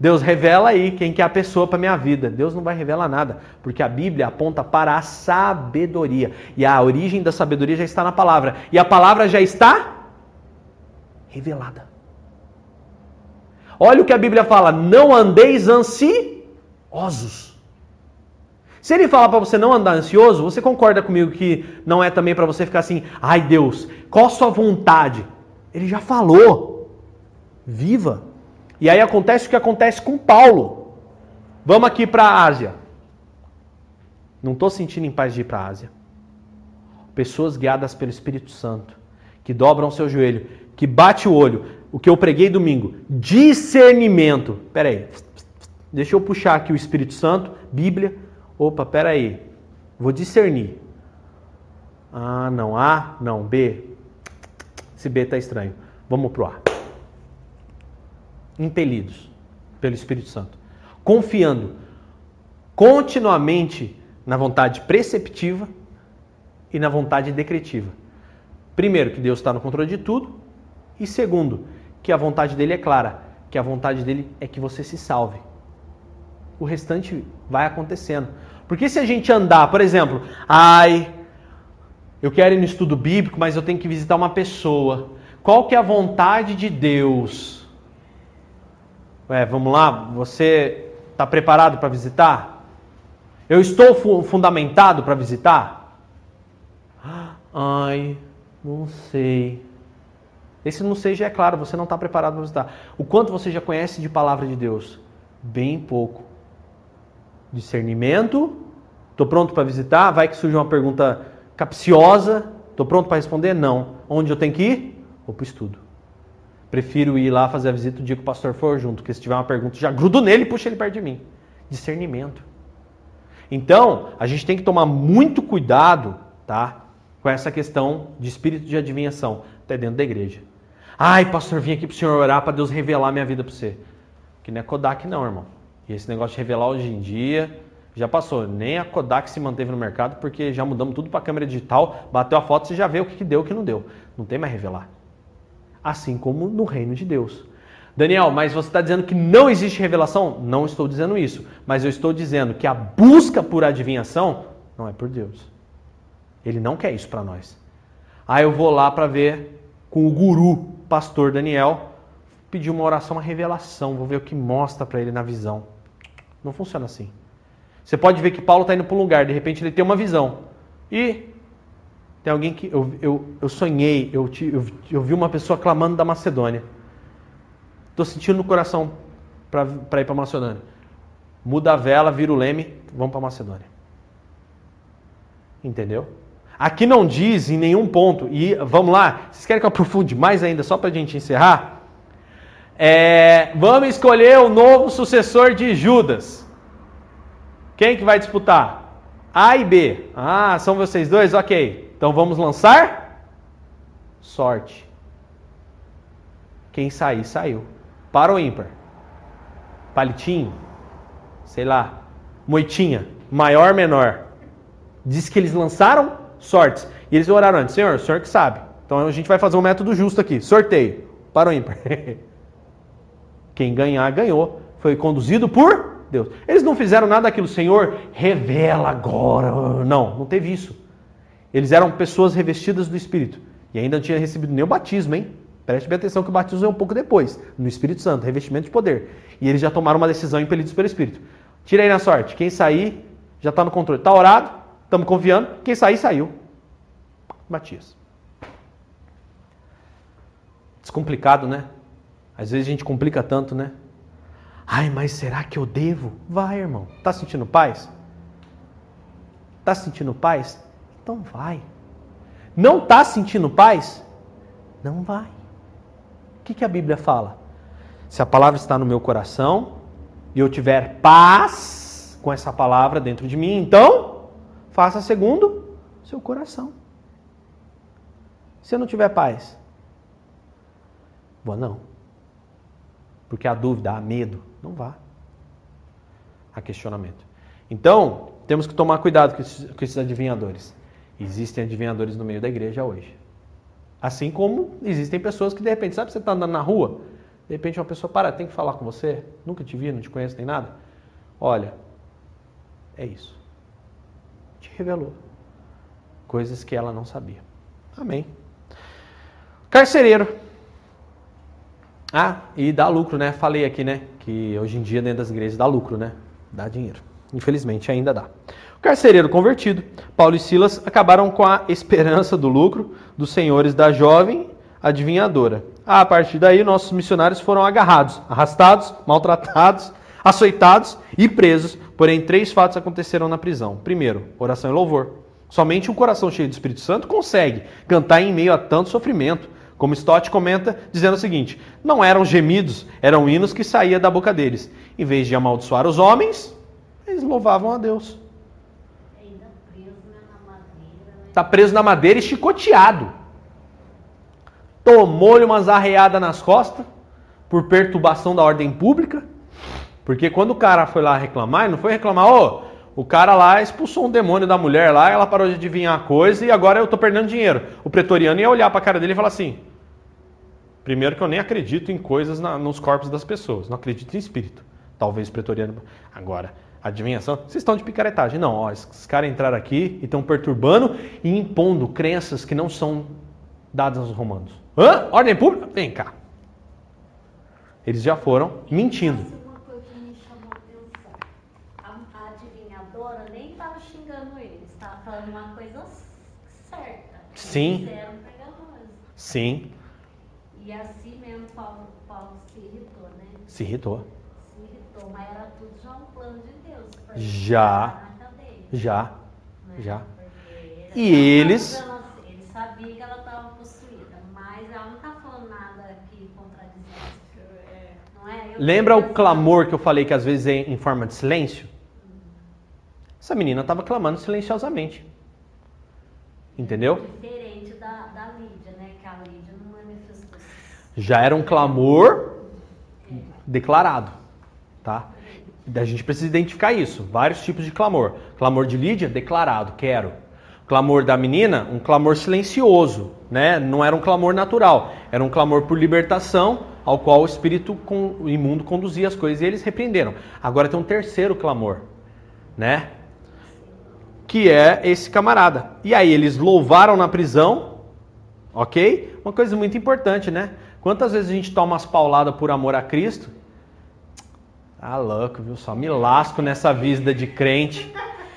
Deus revela aí quem que é a pessoa para minha vida. Deus não vai revelar nada, porque a Bíblia aponta para a sabedoria. E a origem da sabedoria já está na palavra. E a palavra já está revelada. Olha o que a Bíblia fala: não andeis ansiosos. Se ele fala para você não andar ansioso, você concorda comigo que não é também para você ficar assim, ai Deus, qual a sua vontade? Ele já falou. Viva. E aí acontece o que acontece com Paulo. Vamos aqui para a Ásia. Não estou sentindo em paz de ir para a Ásia. Pessoas guiadas pelo Espírito Santo, que dobram seu joelho, que bate o olho. O que eu preguei domingo, discernimento. Pera aí, deixa eu puxar aqui o Espírito Santo, Bíblia. Opa, pera aí, vou discernir. Ah, não, A, não, B. Esse B está estranho. Vamos pro A impelidos pelo Espírito Santo, confiando continuamente na vontade preceptiva e na vontade decretiva. Primeiro, que Deus está no controle de tudo, e segundo, que a vontade dele é clara, que a vontade dele é que você se salve. O restante vai acontecendo. Porque se a gente andar, por exemplo, ai, eu quero ir no estudo bíblico, mas eu tenho que visitar uma pessoa. Qual que é a vontade de Deus? É, vamos lá, você está preparado para visitar? Eu estou fu fundamentado para visitar? Ai, não sei. Esse não sei já é claro, você não está preparado para visitar. O quanto você já conhece de palavra de Deus? Bem pouco. Discernimento. Estou pronto para visitar? Vai que surge uma pergunta capciosa. Estou pronto para responder? Não. Onde eu tenho que ir? Vou para o estudo. Prefiro ir lá fazer a visita o dia que o pastor for junto, porque se tiver uma pergunta, já grudo nele e puxa ele perto de mim. Discernimento. Então, a gente tem que tomar muito cuidado, tá? Com essa questão de espírito de adivinhação, até dentro da igreja. Ai, pastor, vim aqui para o senhor orar para Deus revelar minha vida para você. Que não é Kodak não, irmão. E esse negócio de revelar hoje em dia já passou. Nem a Kodak se manteve no mercado porque já mudamos tudo para câmera digital, bateu a foto, você já vê o que deu e o que não deu. Não tem mais revelar assim como no reino de Deus. Daniel, mas você está dizendo que não existe revelação? Não estou dizendo isso, mas eu estou dizendo que a busca por adivinhação não é por Deus. Ele não quer isso para nós. Ah, eu vou lá para ver com o guru, pastor Daniel, pedir uma oração, uma revelação, vou ver o que mostra para ele na visão. Não funciona assim. Você pode ver que Paulo está indo para um lugar, de repente ele tem uma visão. E tem alguém que. Eu, eu, eu sonhei, eu, eu, eu vi uma pessoa clamando da Macedônia. Estou sentindo no coração para ir para Macedônia. Muda a vela, vira o leme, vamos para Macedônia. Entendeu? Aqui não diz em nenhum ponto, e vamos lá, vocês querem que eu aprofunde mais ainda, só para a gente encerrar? É, vamos escolher o novo sucessor de Judas. Quem que vai disputar? A e B. Ah, são vocês dois? Ok. Então vamos lançar sorte. Quem sair, saiu. Par ou ímpar? Palitinho? Sei lá. Moitinha? Maior, menor? Diz que eles lançaram sortes. E eles oraram antes. Senhor, o senhor que sabe. Então a gente vai fazer um método justo aqui. Sorteio. Para ou ímpar? Quem ganhar, ganhou. Foi conduzido por Deus. Eles não fizeram nada daquilo. Senhor, revela agora. Não, não teve isso. Eles eram pessoas revestidas do Espírito. E ainda não tinha recebido nem o batismo, hein? Preste bem atenção que o batismo é um pouco depois, no Espírito Santo, revestimento de poder. E eles já tomaram uma decisão impelidos pelo Espírito. Tira aí na sorte. Quem sair já está no controle. Está orado, estamos confiando. Quem sair, saiu. Matias. Descomplicado, né? Às vezes a gente complica tanto, né? Ai, mas será que eu devo? Vai, irmão. Tá sentindo paz? Tá sentindo paz? Então vai. Não tá sentindo paz? Não vai. O que, que a Bíblia fala? Se a palavra está no meu coração e eu tiver paz com essa palavra dentro de mim, então faça segundo seu coração. Se eu não tiver paz, vou não. Porque há dúvida, há medo, não vá. Há questionamento. Então, temos que tomar cuidado com esses, com esses adivinhadores. Existem adivinhadores no meio da igreja hoje. Assim como existem pessoas que de repente, sabe, você está andando na rua, de repente uma pessoa para, tem que falar com você, nunca te vi, não te conheço nem nada. Olha, é isso. Te revelou coisas que ela não sabia. Amém. Carcereiro. Ah, e dá lucro, né? Falei aqui, né? Que hoje em dia dentro das igrejas dá lucro, né? Dá dinheiro. Infelizmente ainda dá. O carcereiro convertido, Paulo e Silas acabaram com a esperança do lucro dos senhores da jovem adivinhadora. A partir daí, nossos missionários foram agarrados, arrastados, maltratados, açoitados e presos. Porém, três fatos aconteceram na prisão. Primeiro, oração e louvor. Somente um coração cheio do Espírito Santo consegue cantar em meio a tanto sofrimento. Como Stott comenta, dizendo o seguinte: não eram gemidos, eram hinos que saíam da boca deles. Em vez de amaldiçoar os homens, eles louvavam a Deus. Está preso na madeira e chicoteado. Tomou-lhe umas arreadas nas costas por perturbação da ordem pública. Porque quando o cara foi lá reclamar, ele não foi reclamar, ô, oh, o cara lá expulsou um demônio da mulher lá, ela parou de adivinhar a coisa e agora eu tô perdendo dinheiro. O pretoriano ia olhar para a cara dele e falar assim: primeiro que eu nem acredito em coisas na, nos corpos das pessoas, não acredito em espírito. Talvez o pretoriano. Agora, Adivinhação? Vocês estão de picaretagem. Não, ó, esses caras entraram aqui e estão perturbando e impondo crenças que não são dadas aos romanos. Hã? Ordem pública? Vem cá. Eles já foram mentindo. Uma coisa que me chamou a atenção. A, adivinhadora nem estava xingando eles, estava falando uma coisa certa. Sim. Sim. E assim mesmo Paulo, Paulo se irritou, né? Se irritou. Se irritou, mas era tudo já um plano de Deus. Já. Já. né? Já. Porque E eles- dizendo assim, Ele sabia que ela estava possuída, mas ela não está falando nada que contradizendo. Não é? Eu Lembra o clamor que eu falei que às vezes é em forma de silêncio? Essa menina estava clamando silenciosamente. Entendeu? Diferente da, da Lídia, né? Que a Lídia não manifestou. Já era um clamor declarado, tá? A gente precisa identificar isso. Vários tipos de clamor. Clamor de Lídia, declarado, quero. Clamor da menina, um clamor silencioso, né? Não era um clamor natural, era um clamor por libertação, ao qual o espírito com- imundo conduzia as coisas e eles repreenderam. Agora tem um terceiro clamor, né? Que é esse camarada. E aí eles louvaram na prisão, ok? Uma coisa muito importante, né? Quantas vezes a gente toma umas pauladas por amor a Cristo? Ah, louco, viu? Só me lasco nessa vida de crente.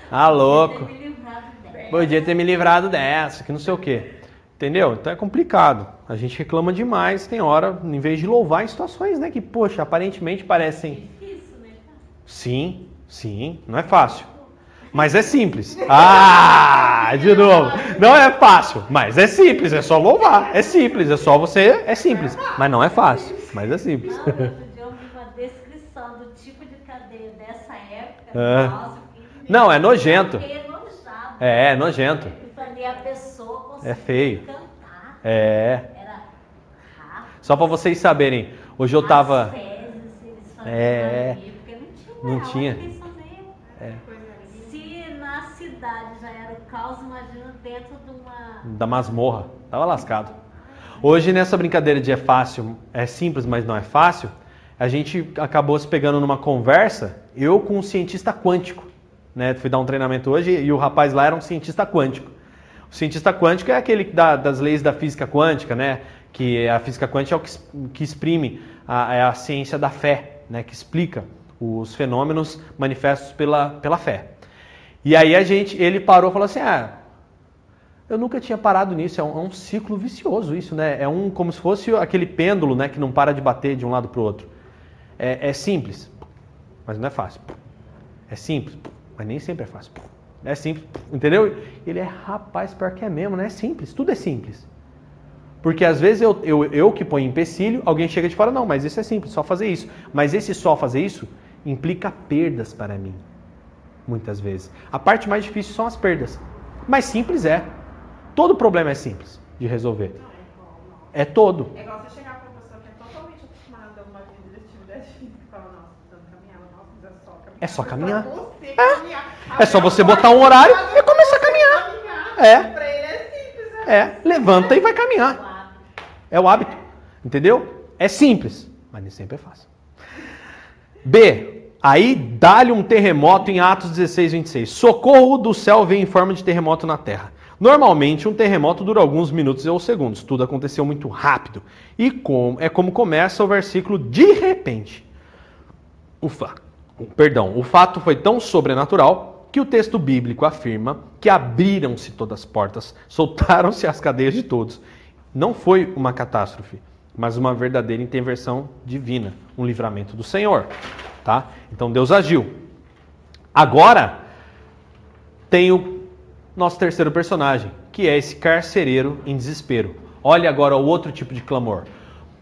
Ah, louco. Ter me livrado dela. Podia ter me livrado dessa, que não sei o quê. Entendeu? Então é complicado. A gente reclama demais, tem hora, em vez de louvar em situações, né? Que, poxa, aparentemente parecem. Difícil, né? Sim, sim, não é fácil. Mas é simples. Ah, de novo. Não é fácil, mas é simples, é só louvar. É simples, é só você. É simples. Mas não é fácil, mas é simples. Não, outro dia eu vi uma descrição do tipo de cadeia dessa época. É. Nossa, Não, é nojento. É, é nojento. É feio. cantar. É. Só para vocês saberem. Hoje eu tava. Fezes, É. ali, não tinha. Não tinha. eles faziam. É. Coisa linda. Se na cidade já era o caos, imagina dentro de uma. Da masmorra. Tava lascado. Hoje, nessa brincadeira de é fácil, é simples, mas não é fácil, a gente acabou se pegando numa conversa, eu com um cientista quântico. Né? Fui dar um treinamento hoje e o rapaz lá era um cientista quântico. O cientista quântico é aquele da- das leis da física quântica, né? Que a física quântica é o que, que exprime a, é a ciência da fé, né? Que explica os fenômenos manifestos pela, pela fé. E aí a gente, ele parou e falou assim, ah, eu nunca tinha parado nisso, é um, é um ciclo vicioso isso, né? É um como se fosse aquele pêndulo, né, que não para de bater de um lado para o outro. É, é simples, mas não é fácil. É simples, mas nem sempre é fácil. É simples, entendeu? Ele é rapaz, pior que é mesmo, né? É simples, tudo é simples. Porque às vezes eu, eu, eu que ponho empecilho, alguém chega de fora, não, mas isso é simples, só fazer isso. Mas esse só fazer isso implica perdas para mim, muitas vezes. A parte mais difícil são as perdas, mas simples é. Todo problema é simples de resolver. É. É todo. É igual você chegar pra uma pessoa que é totalmente acostumada a uma vida de atividade física e falar, nossa, caminhar, nossa, é só caminhar. É só caminhar. Caminhar. É só você botar um horário e começar a caminhar. É. É né? É, levanta e vai caminhar. É o hábito. Entendeu? É simples, mas nem sempre é fácil. B. Aí dá-lhe um terremoto em Atos 16, 26. Socorro do céu vem em forma de terremoto na terra. Normalmente, um terremoto dura alguns minutos ou segundos. Tudo aconteceu muito rápido. E com, é como começa o versículo de repente. O fa- perdão, o fato foi tão sobrenatural que o texto bíblico afirma que abriram-se todas as portas, soltaram-se as cadeias de todos. Não foi uma catástrofe, mas uma verdadeira intervenção divina, um livramento do Senhor, tá? Então Deus agiu. Agora tem o nosso terceiro personagem, que é esse carcereiro em desespero. Olha agora o outro tipo de clamor.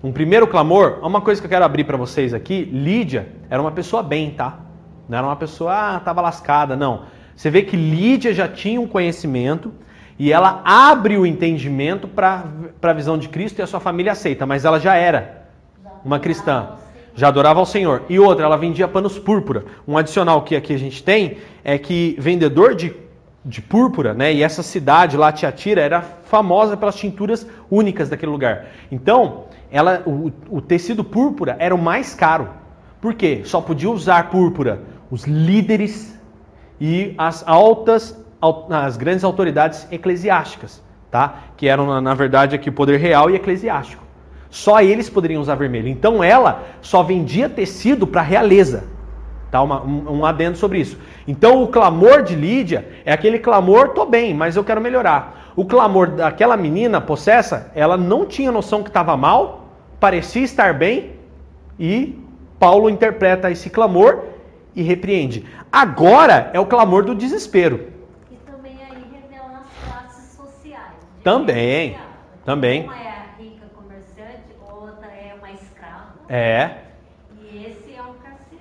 Um primeiro clamor, uma coisa que eu quero abrir para vocês aqui, Lídia era uma pessoa bem, tá? Não era uma pessoa, ah, tava lascada, não. Você vê que Lídia já tinha um conhecimento e ela abre o entendimento para a visão de Cristo e a sua família aceita, mas ela já era uma cristã. Já adorava ao Senhor. E outra, ela vendia panos púrpura. Um adicional que aqui a gente tem é que vendedor de, de púrpura, né? E essa cidade lá, Tiatira, era famosa pelas tinturas únicas daquele lugar. Então, ela, o, o tecido púrpura era o mais caro. Por quê? Só podia usar púrpura os líderes e as altas, as grandes autoridades eclesiásticas, tá? Que eram, na- na verdade, aqui o poder real e eclesiástico. Só eles poderiam usar vermelho. Então ela só vendia tecido para a realeza. Tá? Uma- um, um adendo sobre isso. Então o clamor de Lídia é aquele clamor, tô bem, mas eu quero melhorar. O clamor daquela menina possessa, ela não tinha noção que estava mal, parecia estar bem, e Paulo interpreta esse clamor e repreende. Agora é o clamor do desespero. E também aí revela as classes sociais. Também, social. também. Uma é a rica comerciante, outra é uma escrava. É,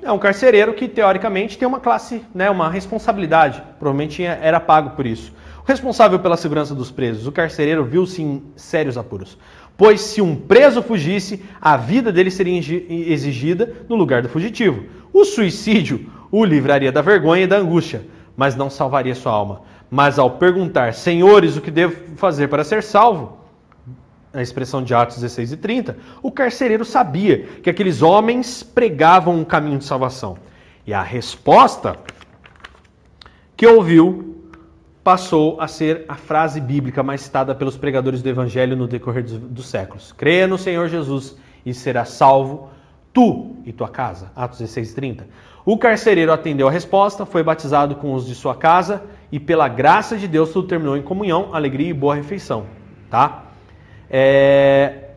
é um carcereiro. É que, teoricamente, tem uma classe, né, uma responsabilidade. Provavelmente era pago por isso. O responsável pela segurança dos presos, o carcereiro, viu-se em sérios apuros. Pois se um preso fugisse, a vida dele seria exi- exigida no lugar do fugitivo. O suicídio o livraria da vergonha e da angústia, mas não salvaria sua alma. Mas ao perguntar, senhores, o que devo fazer para ser salvo? A expressão de Atos 16 e 30, o carcereiro sabia que aqueles homens pregavam um caminho de salvação. E a resposta que ouviu passou a ser a frase bíblica mais citada pelos pregadores do evangelho no decorrer dos, dos séculos. Creia no Senhor Jesus e será salvo tu e tua casa. Atos 16 e 30. O carcereiro atendeu a resposta, foi batizado com os de sua casa e pela graça de Deus tudo terminou em comunhão, alegria e boa refeição, tá? É,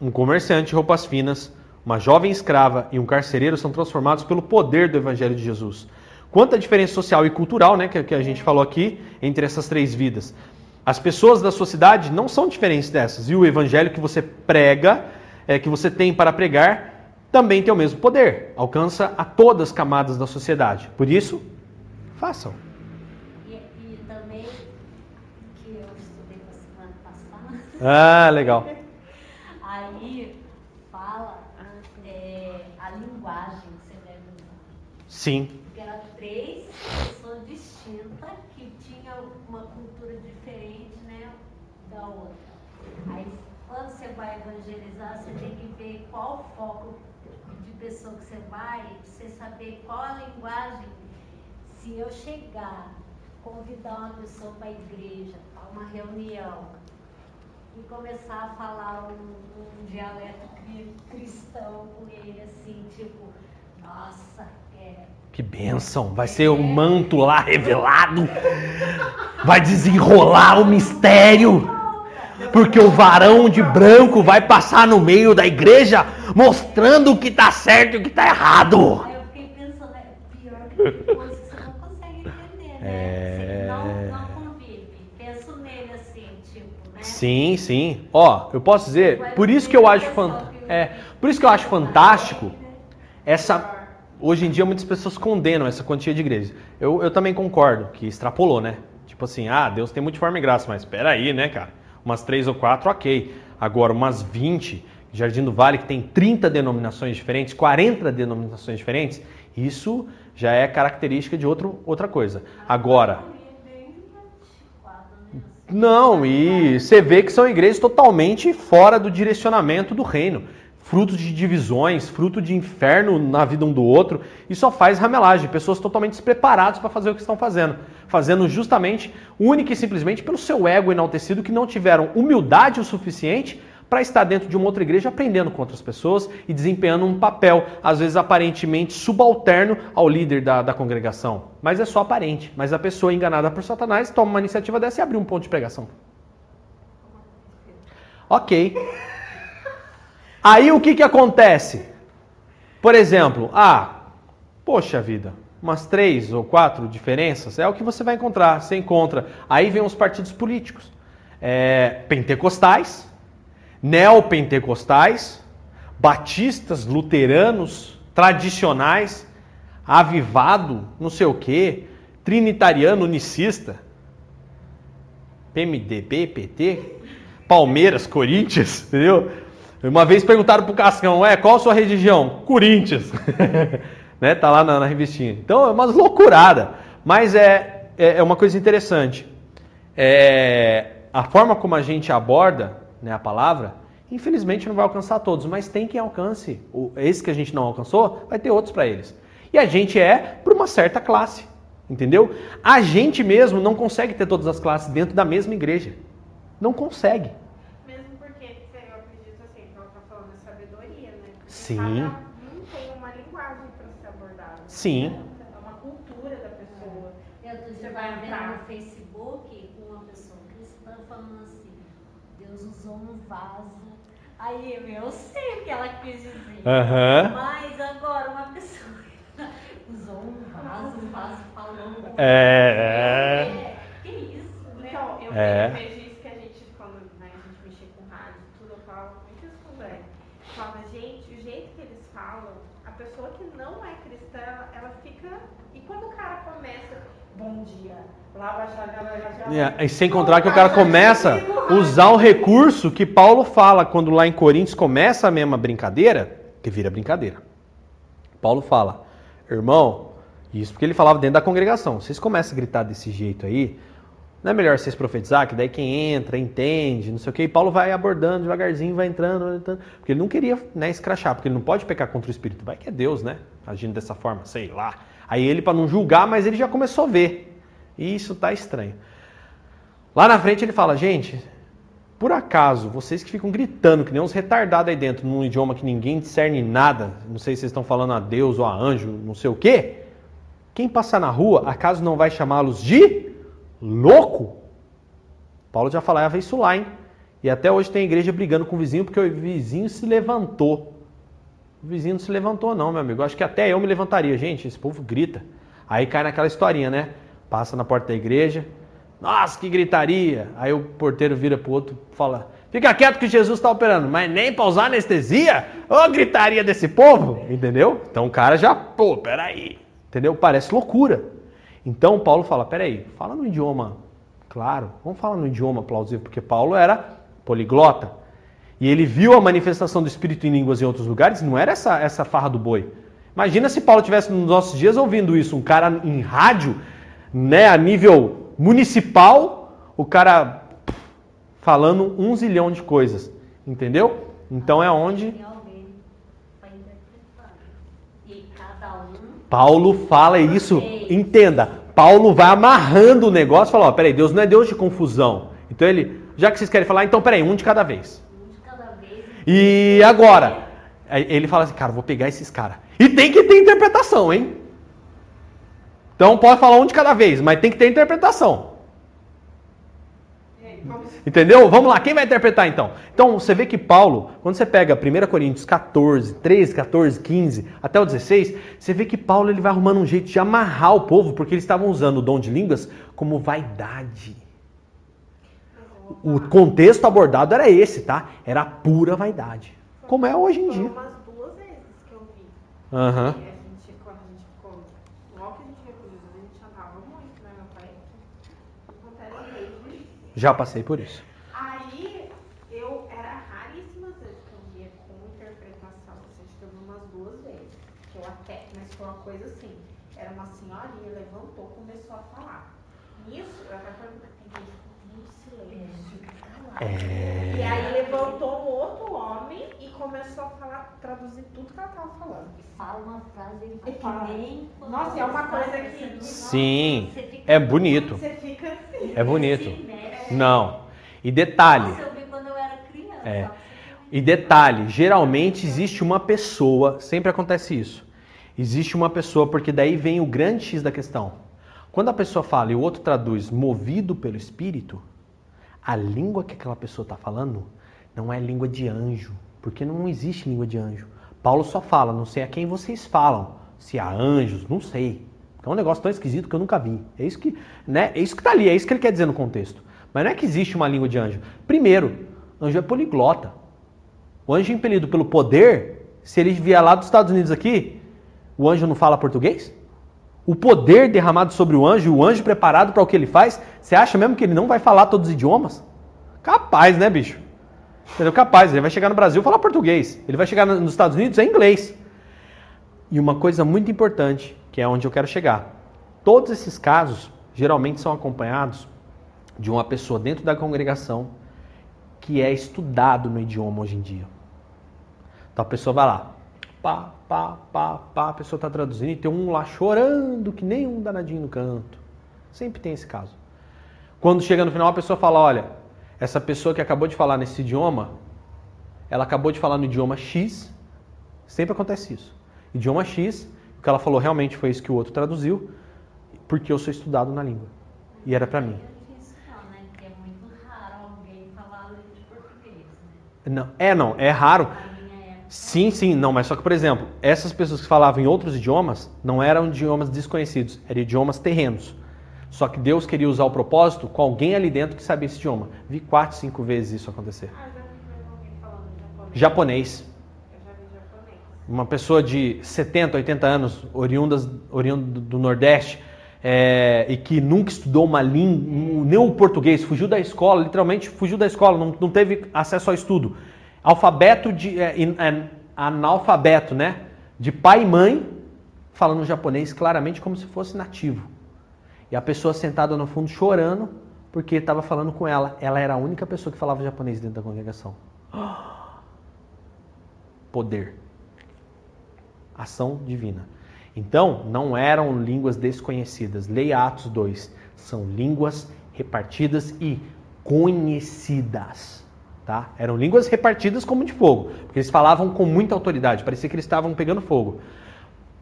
um comerciante de roupas finas, uma jovem escrava e um carcereiro são transformados pelo poder do Evangelho de Jesus. Quanta diferença social e cultural, né, que, a gente falou aqui, entre essas três vidas. As pessoas da sua cidade não são diferentes dessas. E o Evangelho que você prega, é, que você tem para pregar, também tem o mesmo poder. Alcança a todas as camadas da sociedade. Por isso, façam. E, e também, que eu estudei na semana passada, Ah, legal. aí é, a linguagem que você deve usar. Sim. Porque eram três pessoas distintas que tinham uma cultura diferente né, da outra. Aí, quando você vai evangelizar, você tem que ver qual o foco de pessoa que você vai, você saber qual a linguagem. Se eu chegar, convidar uma pessoa para a igreja, para uma reunião, e começar a falar um, um dialeto cri- cristão com ele, assim, tipo, nossa, é, Que bênção. Vai ser o manto lá revelado. Vai desenrolar o mistério. Porque o varão de branco vai passar no meio da igreja mostrando o que tá certo e o que tá errado. Aí eu fiquei pensando, é pior que coisa que você não consegue entender, né? É. Você não, não convive. Penso nele assim, tipo, né? Sim, sim. Ó, eu posso dizer, por isso que eu acho fan... é, por isso que eu acho fantástico essa hoje em dia muitas pessoas condenam essa quantia de igrejas. Eu, eu também concordo que extrapolou, né? Tipo assim, ah, Deus tem multiforme e graça, mas espera aí, né, cara? Umas três ou quatro, ok. Agora, umas 20, Jardim do Vale, que tem 30 denominações diferentes, 40 denominações diferentes, isso já é característica de outro, outra coisa. Agora, não, e você vê que são igrejas totalmente fora do direcionamento do reino. Fruto de divisões, fruto de inferno na vida um do outro, e só faz ramelagem. Pessoas totalmente despreparadas para fazer o que estão fazendo. Fazendo justamente, única e simplesmente pelo seu ego enaltecido, que não tiveram humildade o suficiente para estar dentro de uma outra igreja aprendendo com outras pessoas e desempenhando um papel, às vezes aparentemente subalterno ao líder da, da congregação. Mas é só aparente. Mas a pessoa enganada por Satanás toma uma iniciativa dessa e abre um ponto de pregação. Ok. Aí o que, que acontece? Por exemplo, ah, poxa vida, umas três ou quatro diferenças é o que você vai encontrar. Você encontra. Aí vem os partidos políticos. É, pentecostais, neopentecostais, batistas, luteranos, tradicionais, avivado, não sei o quê, trinitariano, unicista, PMDB, PT, Palmeiras, Corinthians, entendeu? Uma vez perguntaram pro Cascão, é, qual a sua religião? Corinthians. né? Tá lá na, na, revistinha. Então é uma loucurada. Mas é, é, é uma coisa interessante. É, a forma como a gente aborda né, a palavra, infelizmente não vai alcançar todos, mas tem quem alcance. O, esse que a gente não alcançou, vai ter outros para eles. E a gente é para uma certa classe, entendeu? A gente mesmo não consegue ter todas as classes dentro da mesma igreja. Não consegue. Mesmo porque eu acredito assim, que ela tá falando de sabedoria, né? Porque Sim. Cada um tem uma linguagem para ser abordada. Sim. É uma cultura da pessoa. Eu outro dia vai entrar. vendo no Facebook uma pessoa cristã falando assim, Deus usou um vaso. Aí eu, eu sei o que ela quis dizer. Aham. Mas agora uma pessoa usou um vaso, o vaso falou. É, É, Que isso, né? Então, eu É. vejo isso que a gente, quando né, a gente mexer com rádio, tudo, eu falo muito isso com o André. Fala, gente, o jeito que eles falam, a pessoa que não é cristã, ela, ela fica. E quando o cara começa, bom dia, É, E sem contar que o cara começa a usar o recurso que Paulo fala quando lá em Coríntios começa a mesma brincadeira, que vira brincadeira. Paulo fala, irmão, isso porque ele falava dentro da congregação. Vocês começam a gritar desse jeito aí, não é melhor vocês profetizar, que daí quem entra, entende, não sei o que, e Paulo vai abordando devagarzinho, vai entrando, entrando, porque ele não queria né, escrachar, porque ele não pode pecar contra o Espírito, vai que é Deus, né, agindo dessa forma, sei lá. Aí ele, para não julgar, mas ele já começou a ver, e isso tá estranho. Lá na frente ele fala, gente, por acaso, vocês que ficam gritando, que nem uns retardados aí dentro, num idioma que ninguém discerne nada, não sei se vocês estão falando a Deus ou a anjo, não sei o quê, quem passar na rua, acaso não vai chamá-los de louco? Paulo já falava isso lá, hein? E até hoje tem igreja brigando com o vizinho porque o vizinho se levantou. O vizinho não se levantou, não, meu amigo. Acho que até eu me levantaria. Gente, esse povo grita. Aí cai naquela historinha, né? Passa na porta da igreja. Nossa, que gritaria! Aí o porteiro vira pro outro fala: Fica quieto que Jesus está operando, mas nem pra usar anestesia? Ô, gritaria desse povo! Entendeu? Então o cara já, pô, peraí. Entendeu? Parece loucura. Então Paulo fala: peraí, fala no idioma claro, vamos falar no idioma plausível, porque Paulo era poliglota. e ele viu a manifestação do Espírito em línguas em outros lugares, não era essa, essa farra do boi. Imagina se Paulo tivesse nos nossos dias ouvindo isso, um cara em rádio, né, a nível municipal, o cara falando um zilhão de coisas, entendeu? Então é onde Paulo fala isso, entenda. Paulo vai amarrando o negócio e fala, ó, peraí, Deus não é Deus de confusão. Então ele, já que vocês querem falar, então peraí, um de cada vez. um de cada vez. E agora? Ele fala assim, cara, vou pegar esses caras. E tem que ter interpretação, hein? Então pode falar um de cada vez, mas tem que ter interpretação. Entendeu? Vamos lá, quem vai interpretar então? Então você vê que Paulo, quando você pega 1 Coríntios 14, 13, 14, 15 até o 16, você vê que Paulo ele vai arrumando um jeito de amarrar o povo, porque eles estavam usando o dom de línguas como vaidade. O contexto abordado era esse, tá? Era pura vaidade. Como é hoje em dia. umas duas vezes que eu vi. Aham. E a gente, quando a gente ficou, logo que a gente veio pro Jesus, a gente andava muito, né, meu pai? Acontece desde. Já passei por isso. Aí, eu, era raríssimas vezes que eu via com interpretação, seja, teve umas duas vezes, que eu até, mas foi uma coisa assim, era uma senhorinha, levantou, começou a falar. Nisso, eu até perguntei, tem gente com muito silêncio. É. E aí levantou um outro homem e começou a falar, traduzir tudo que ela tava falando. Fala uma frase E fala. que nem. quando Nossa, é uma coisa que- não- Sim, é bonito. Você fica assim. É bonito. se mexe. Não. E detalhe, Nossa, eu vi quando eu era criança. É. E detalhe, geralmente existe uma pessoa, sempre acontece isso. Existe uma pessoa, porque daí vem o grande X da questão. Quando a pessoa fala e o outro traduz movido pelo Espírito, a língua que aquela pessoa está falando não é língua de anjo, porque não existe língua de anjo. Paulo só fala, não sei a quem vocês falam, se há anjos, não sei. É um negócio tão esquisito que eu nunca vi. É isso que, né? É isso que tá ali, é isso que ele quer dizer no contexto. Mas não é que existe uma língua de anjo. Primeiro, anjo é poliglota. O anjo impelido pelo poder, se ele vier lá dos Estados Unidos aqui, o anjo não fala português? O poder derramado sobre o anjo, o anjo preparado para o que ele faz, você acha mesmo que ele não vai falar todos os idiomas? Capaz, né, bicho? Entendeu? Capaz. Ele vai chegar no Brasil e falar português. Ele vai chegar no- nos Estados Unidos é inglês. E uma coisa muito importante, que é onde eu quero chegar. Todos esses casos geralmente são acompanhados de uma pessoa dentro da congregação que é estudado no idioma hoje em dia. Então a pessoa vai lá, pá, pá, pá, pá, a pessoa está traduzindo e tem um lá chorando que nem um danadinho no canto. Sempre tem esse caso. Quando chega no final, a pessoa fala: olha, essa pessoa que acabou de falar nesse idioma, ela acabou de falar no idioma X, sempre acontece isso. Idioma X, o que ela falou realmente foi isso que o outro traduziu, porque eu sou estudado na língua. E era para mim. É não, né? É muito raro alguém falar além de português, né? Não, é não, é raro. Sim, sim, não, mas só que, por exemplo, essas pessoas que falavam em outros idiomas não eram idiomas desconhecidos, eram idiomas terrenos. Só que Deus queria usar o propósito com alguém ali dentro que sabia esse idioma. Vi quatro, cinco vezes isso acontecer. Ah, já vi alguém falando japonês. Japonês. Eu já vi japonês. Uma pessoa de 70, 80 anos, oriundas, oriundo do Nordeste, é, e que nunca estudou uma língua, nem o português, fugiu da escola, literalmente fugiu da escola, não, não teve acesso ao estudo. Alfabeto de. É, é, analfabeto, né? De pai e mãe, falando japonês claramente como se fosse nativo. E a pessoa sentada no fundo chorando porque estava falando com ela. Ela era a única pessoa que falava japonês dentro da congregação. Poder. Ação divina. Então, não eram línguas desconhecidas. Leia Atos 2. São línguas repartidas e conhecidas. Tá? Eram línguas repartidas como de fogo. Porque eles falavam com muita autoridade. Parecia que eles estavam pegando fogo.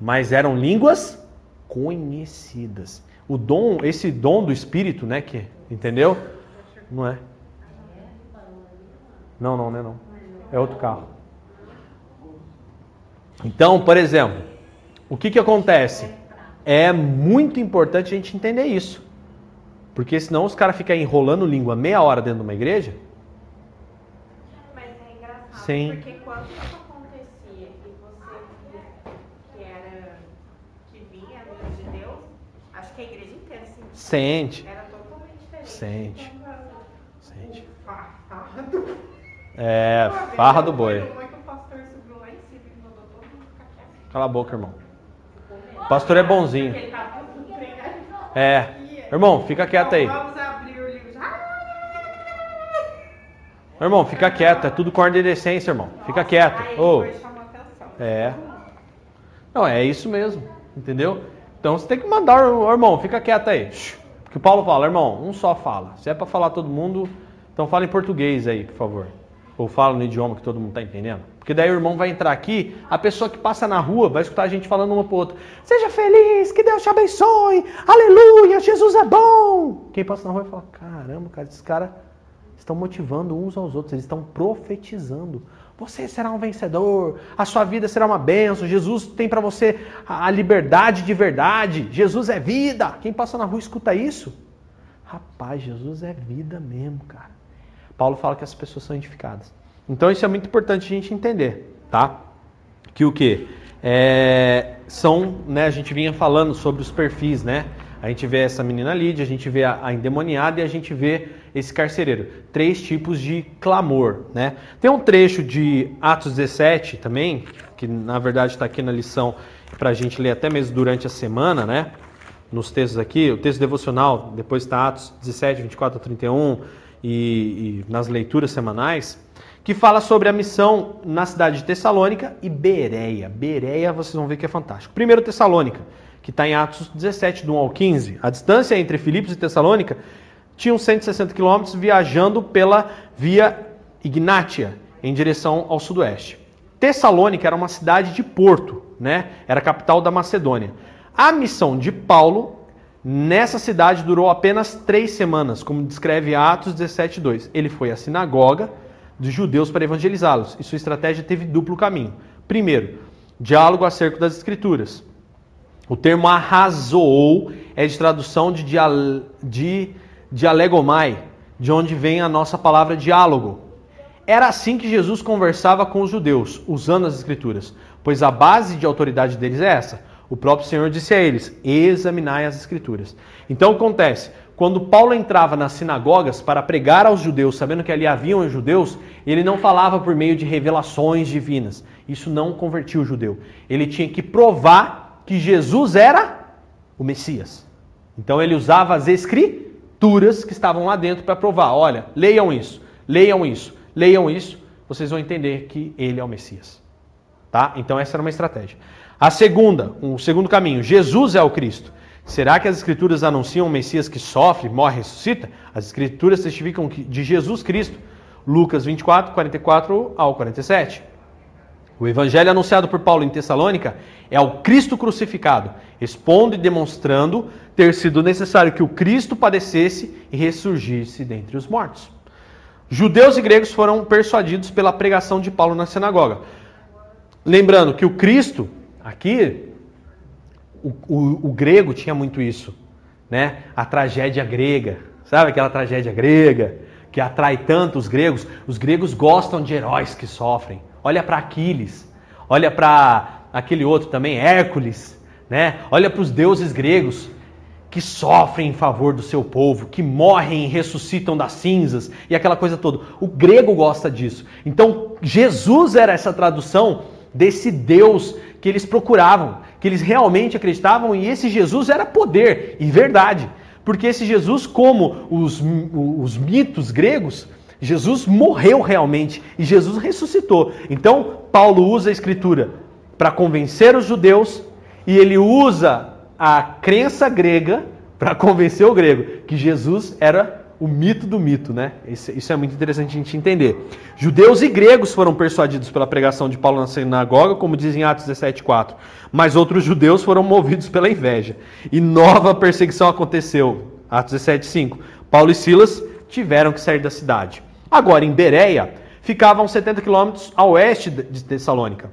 Mas eram línguas conhecidas. O dom, esse dom do Espírito, né? Que, entendeu? Não é? Não, não, não é não. É outro carro. Então, por exemplo, o que, que acontece? É muito importante a gente entender isso. Porque senão os caras ficam enrolando língua meia hora dentro de uma igreja. Mas é engraçado, Sim. porque quando isso acontecia e você via que era que vinha a luz de Deus, acho que a igreja inteira assim, Sente. era totalmente diferente. Sente. Então, Sente. É, farra do boi. É? Cala a boca, irmão. O pastor é bonzinho. Treinado. É. Irmão, fica quieto aí. Vamos abrir o livro. Irmão, fica quieto. É tudo com ordem de decência, irmão. Fica quieto. Atenção. É. Não, é isso mesmo. Entendeu? Então você tem que mandar, o irmão, fica quieto aí. Porque o Paulo fala, irmão, um só fala. Se é pra falar todo mundo, então fala em português aí, por favor. Ou fala no idioma que todo mundo tá entendendo. Porque daí o irmão vai entrar aqui, a pessoa que passa na rua vai escutar a gente falando uma pro outra. Seja feliz, que Deus te abençoe, aleluia, Jesus é bom. Quem passa na rua vai falar, caramba, cara, esses caras estão motivando uns aos outros, eles estão profetizando. Você será um vencedor, a sua vida será uma bênção, Jesus tem para você a liberdade de verdade, Jesus é vida. Quem passa na rua escuta isso? Rapaz, Jesus é vida mesmo, cara. Paulo fala que as pessoas são edificadas. Então isso é muito importante a gente entender, tá? Que o que? são, né, a gente vinha falando sobre os perfis, né? A gente vê essa menina Lídia, a gente vê a, a endemoniada e a gente vê esse carcereiro. Três tipos de clamor, né? Tem um trecho de Atos 17 também, que na verdade está aqui na lição para a gente ler até mesmo durante a semana, né? Nos textos aqui, o texto devocional, depois está Atos 17, 24 a 31 e, e nas leituras semanais, que fala sobre a missão na cidade de Tessalônica e Bereia. Bereia, vocês vão ver que é fantástico. Primeiro Tessalônica, que está em Atos 17, do 1 ao 15. A distância entre Filipos e Tessalônica tinham 160 quilômetros viajando pela via Ignátia, em direção ao sudoeste. Tessalônica era uma cidade de porto, né? Era a capital da Macedônia. A missão de Paulo nessa cidade durou apenas três semanas, como descreve Atos 17:2. Ele foi à sinagoga dos judeus para evangelizá-los, e sua estratégia teve duplo caminho. Primeiro, diálogo acerca das escrituras. O termo arrasou é de tradução de, dial, de dialegomai, de onde vem a nossa palavra diálogo. Era assim que Jesus conversava com os judeus, usando as escrituras, pois a base de autoridade deles é essa. O próprio Senhor disse a eles: examinai as escrituras. Então acontece, quando Paulo entrava nas sinagogas para pregar aos judeus, sabendo que ali haviam judeus, ele não falava por meio de revelações divinas. Isso não convertia o judeu. Ele tinha que provar que Jesus era o Messias. Então ele usava as escrituras que estavam lá dentro para provar: olha, leiam isso, leiam isso, leiam isso, vocês vão entender que ele é o Messias. Tá? Então essa era uma estratégia. A segunda, um segundo caminho, Jesus é o Cristo. Será que as escrituras anunciam um Messias que sofre, morre, ressuscita? As escrituras testificam de Jesus Cristo. Lucas 24, 44 ao 47. O evangelho anunciado por Paulo em Tessalônica é o Cristo crucificado, expondo e demonstrando ter sido necessário que o Cristo padecesse e ressurgisse dentre os mortos. Judeus e gregos foram persuadidos pela pregação de Paulo na sinagoga. Lembrando que o Cristo, aqui, o, o, o, grego tinha muito isso, né? A tragédia grega, sabe aquela tragédia grega que atrai tanto os gregos? Os gregos gostam de heróis que sofrem. Olha para Aquiles, olha para aquele outro também, Hércules, né? Olha para os deuses gregos que sofrem em favor do seu povo, que morrem e ressuscitam das cinzas e aquela coisa toda. O grego gosta disso. Então, Jesus era essa tradução desse Deus que eles procuravam, que eles realmente acreditavam, e esse Jesus era poder e verdade. Porque esse Jesus, como os, os mitos gregos, Jesus morreu realmente e Jesus ressuscitou. Então, Paulo usa a escritura para convencer os judeus e ele usa a crença grega para convencer o grego que Jesus era o mito do mito, né? Isso é muito interessante a gente entender. Judeus e gregos foram persuadidos pela pregação de Paulo na sinagoga, como diz em Atos 17,4. Mas outros judeus foram movidos pela inveja. E nova perseguição aconteceu. Atos 17,5. Paulo e Silas tiveram que sair da cidade. Agora, em Bereia, ficavam 70 quilômetros a oeste de Tessalônica.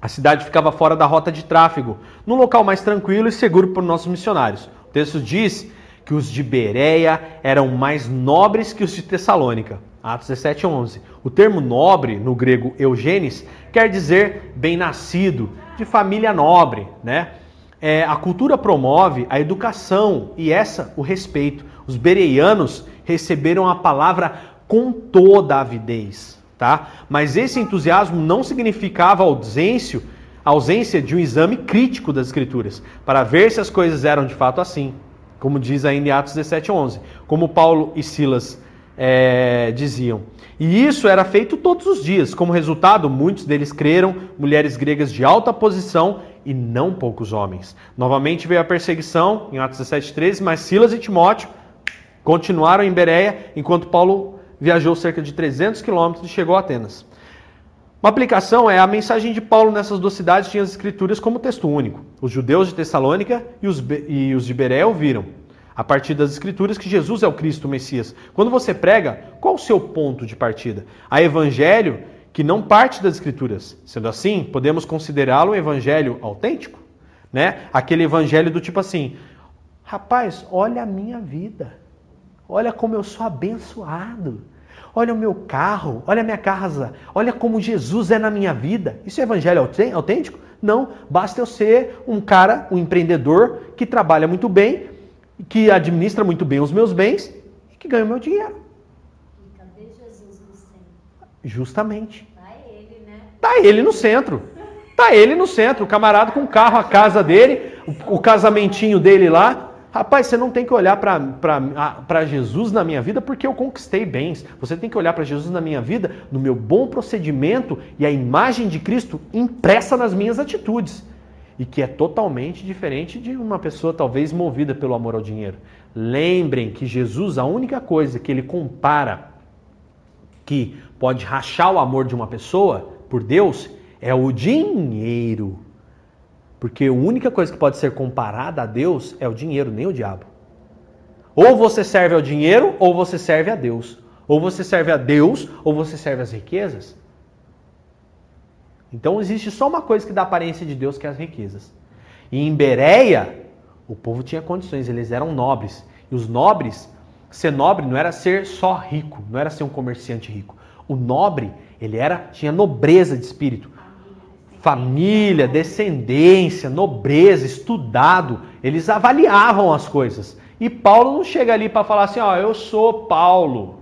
A cidade ficava fora da rota de tráfego, num local mais tranquilo e seguro para os nossos missionários. O texto diz que os de Bereia eram mais nobres que os de Tessalônica. Atos 17, 11. O termo nobre, no grego eugenes, quer dizer bem-nascido, de família nobre. Né? É, a cultura promove a educação e essa o respeito. Os bereianos receberam a palavra com toda a avidez. tá? Mas esse entusiasmo não significava ausência, ausência de um exame crítico das escrituras, para ver se as coisas eram de fato assim, como diz ainda em Atos 17:11, como Paulo e Silas é, diziam. E isso era feito todos os dias. Como resultado, muitos deles creram, mulheres gregas de alta posição e não poucos homens. Novamente veio a perseguição, em Atos 17,13, mas Silas e Timóteo continuaram em Bereia, enquanto Paulo viajou cerca de 300 quilômetros e chegou a Atenas. Uma aplicação é a mensagem de Paulo nessas duas cidades tinha as escrituras como texto único. Os judeus de Tessalônica e os, e os de Bereia ouviram a partir das Escrituras que Jesus é o Cristo o Messias. Quando você prega, qual o seu ponto de partida? Há evangelho que não parte das Escrituras. Sendo assim, podemos considerá-lo um evangelho autêntico? Né? Aquele evangelho do tipo assim: rapaz, olha a minha vida, olha como eu sou abençoado. Olha o meu carro, olha a minha casa, olha como Jesus é na minha vida. Isso é evangelho autêntico? Não, basta eu ser um cara, um empreendedor que trabalha muito bem, que administra muito bem os meus bens e que ganha o meu dinheiro. E cadê Jesus no centro? Justamente. Tá ele, né? Tá ele no centro. Tá ele no centro. O camarada com o carro, a casa dele, o, o casamentinho dele lá. Rapaz, você não tem que olhar para Jesus na minha vida porque eu conquistei bens. Você tem que olhar para Jesus na minha vida, no meu bom procedimento e a imagem de Cristo impressa nas minhas atitudes e que é totalmente diferente de uma pessoa talvez movida pelo amor ao dinheiro. Lembrem que Jesus, a única coisa que ele compara que pode rachar o amor de uma pessoa por Deus é o dinheiro. Porque a única coisa que pode ser comparada a Deus é o dinheiro, nem o diabo. Ou você serve ao dinheiro, ou você serve a Deus. Ou você serve a Deus, ou você serve às riquezas. Então existe só uma coisa que dá aparência de Deus, que é as riquezas. E em Bereia, o povo tinha condições, eles eram nobres. E os nobres, ser nobre não era ser só rico, não era ser um comerciante rico. O nobre, ele era tinha nobreza de espírito. Família, descendência, nobreza, estudado, eles avaliavam as coisas. E Paulo não chega ali para falar assim, ó, eu sou Paulo.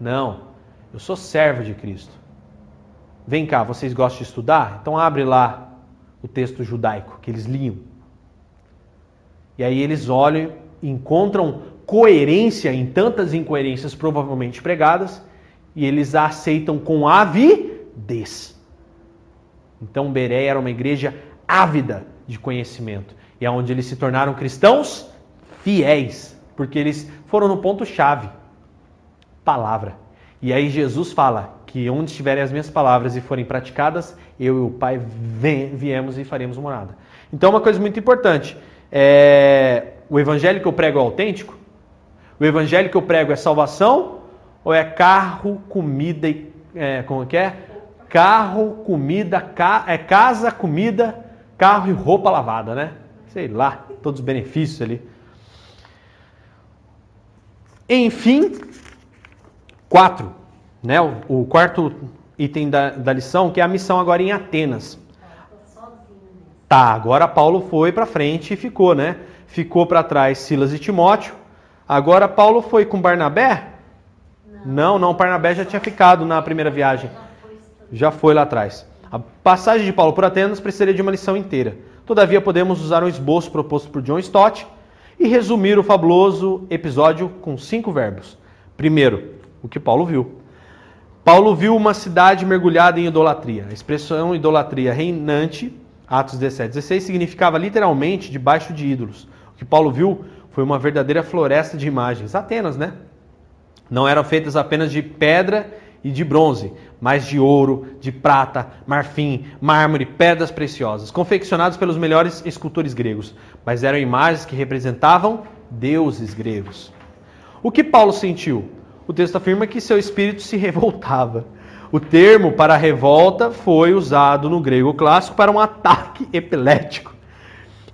Não, eu sou servo de Cristo. Vem cá, vocês gostam de estudar? Então abre lá o texto judaico que eles liam. E aí eles olham encontram coerência em tantas incoerências provavelmente pregadas e eles a aceitam com avidez. Então Beré era uma igreja ávida de conhecimento e é onde eles se tornaram cristãos fiéis, porque eles foram no ponto chave, palavra. E aí Jesus fala: que onde estiverem as minhas palavras e forem praticadas, eu e o Pai viemos e faremos morada. Então, uma coisa muito importante: é, o evangelho que eu prego é autêntico? O evangelho que eu prego é salvação? Ou é carro, comida e. É, como que é? Carro, comida, ca, é casa, comida, carro e roupa lavada, né? Sei lá, todos os benefícios ali. Enfim, quatro né, o, o quarto item da, da lição, que é a missão agora em Atenas. Tá, agora Paulo foi para frente e ficou, né? Ficou para trás Silas e Timóteo. Agora Paulo foi com Barnabé? Não, não, não Barnabé já tinha ficado na primeira viagem. Já foi lá atrás. A passagem de Paulo por Atenas precisaria de uma lição inteira. Todavia, podemos usar um esboço proposto por John Stott e resumir o fabuloso episódio com cinco verbos. Primeiro, o que Paulo viu. Paulo viu uma cidade mergulhada em idolatria. A expressão idolatria reinante, Atos 17, 16, significava literalmente debaixo de ídolos. O que Paulo viu foi uma verdadeira floresta de imagens. Atenas, né? Não eram feitas apenas de pedra e de bronze, mas de ouro, de prata, marfim, mármore, pedras preciosas, confeccionadas pelos melhores escultores gregos. Mas eram imagens que representavam deuses gregos. O que Paulo sentiu? o texto afirma que seu espírito se revoltava. O termo para revolta foi usado no grego clássico para um ataque epilético.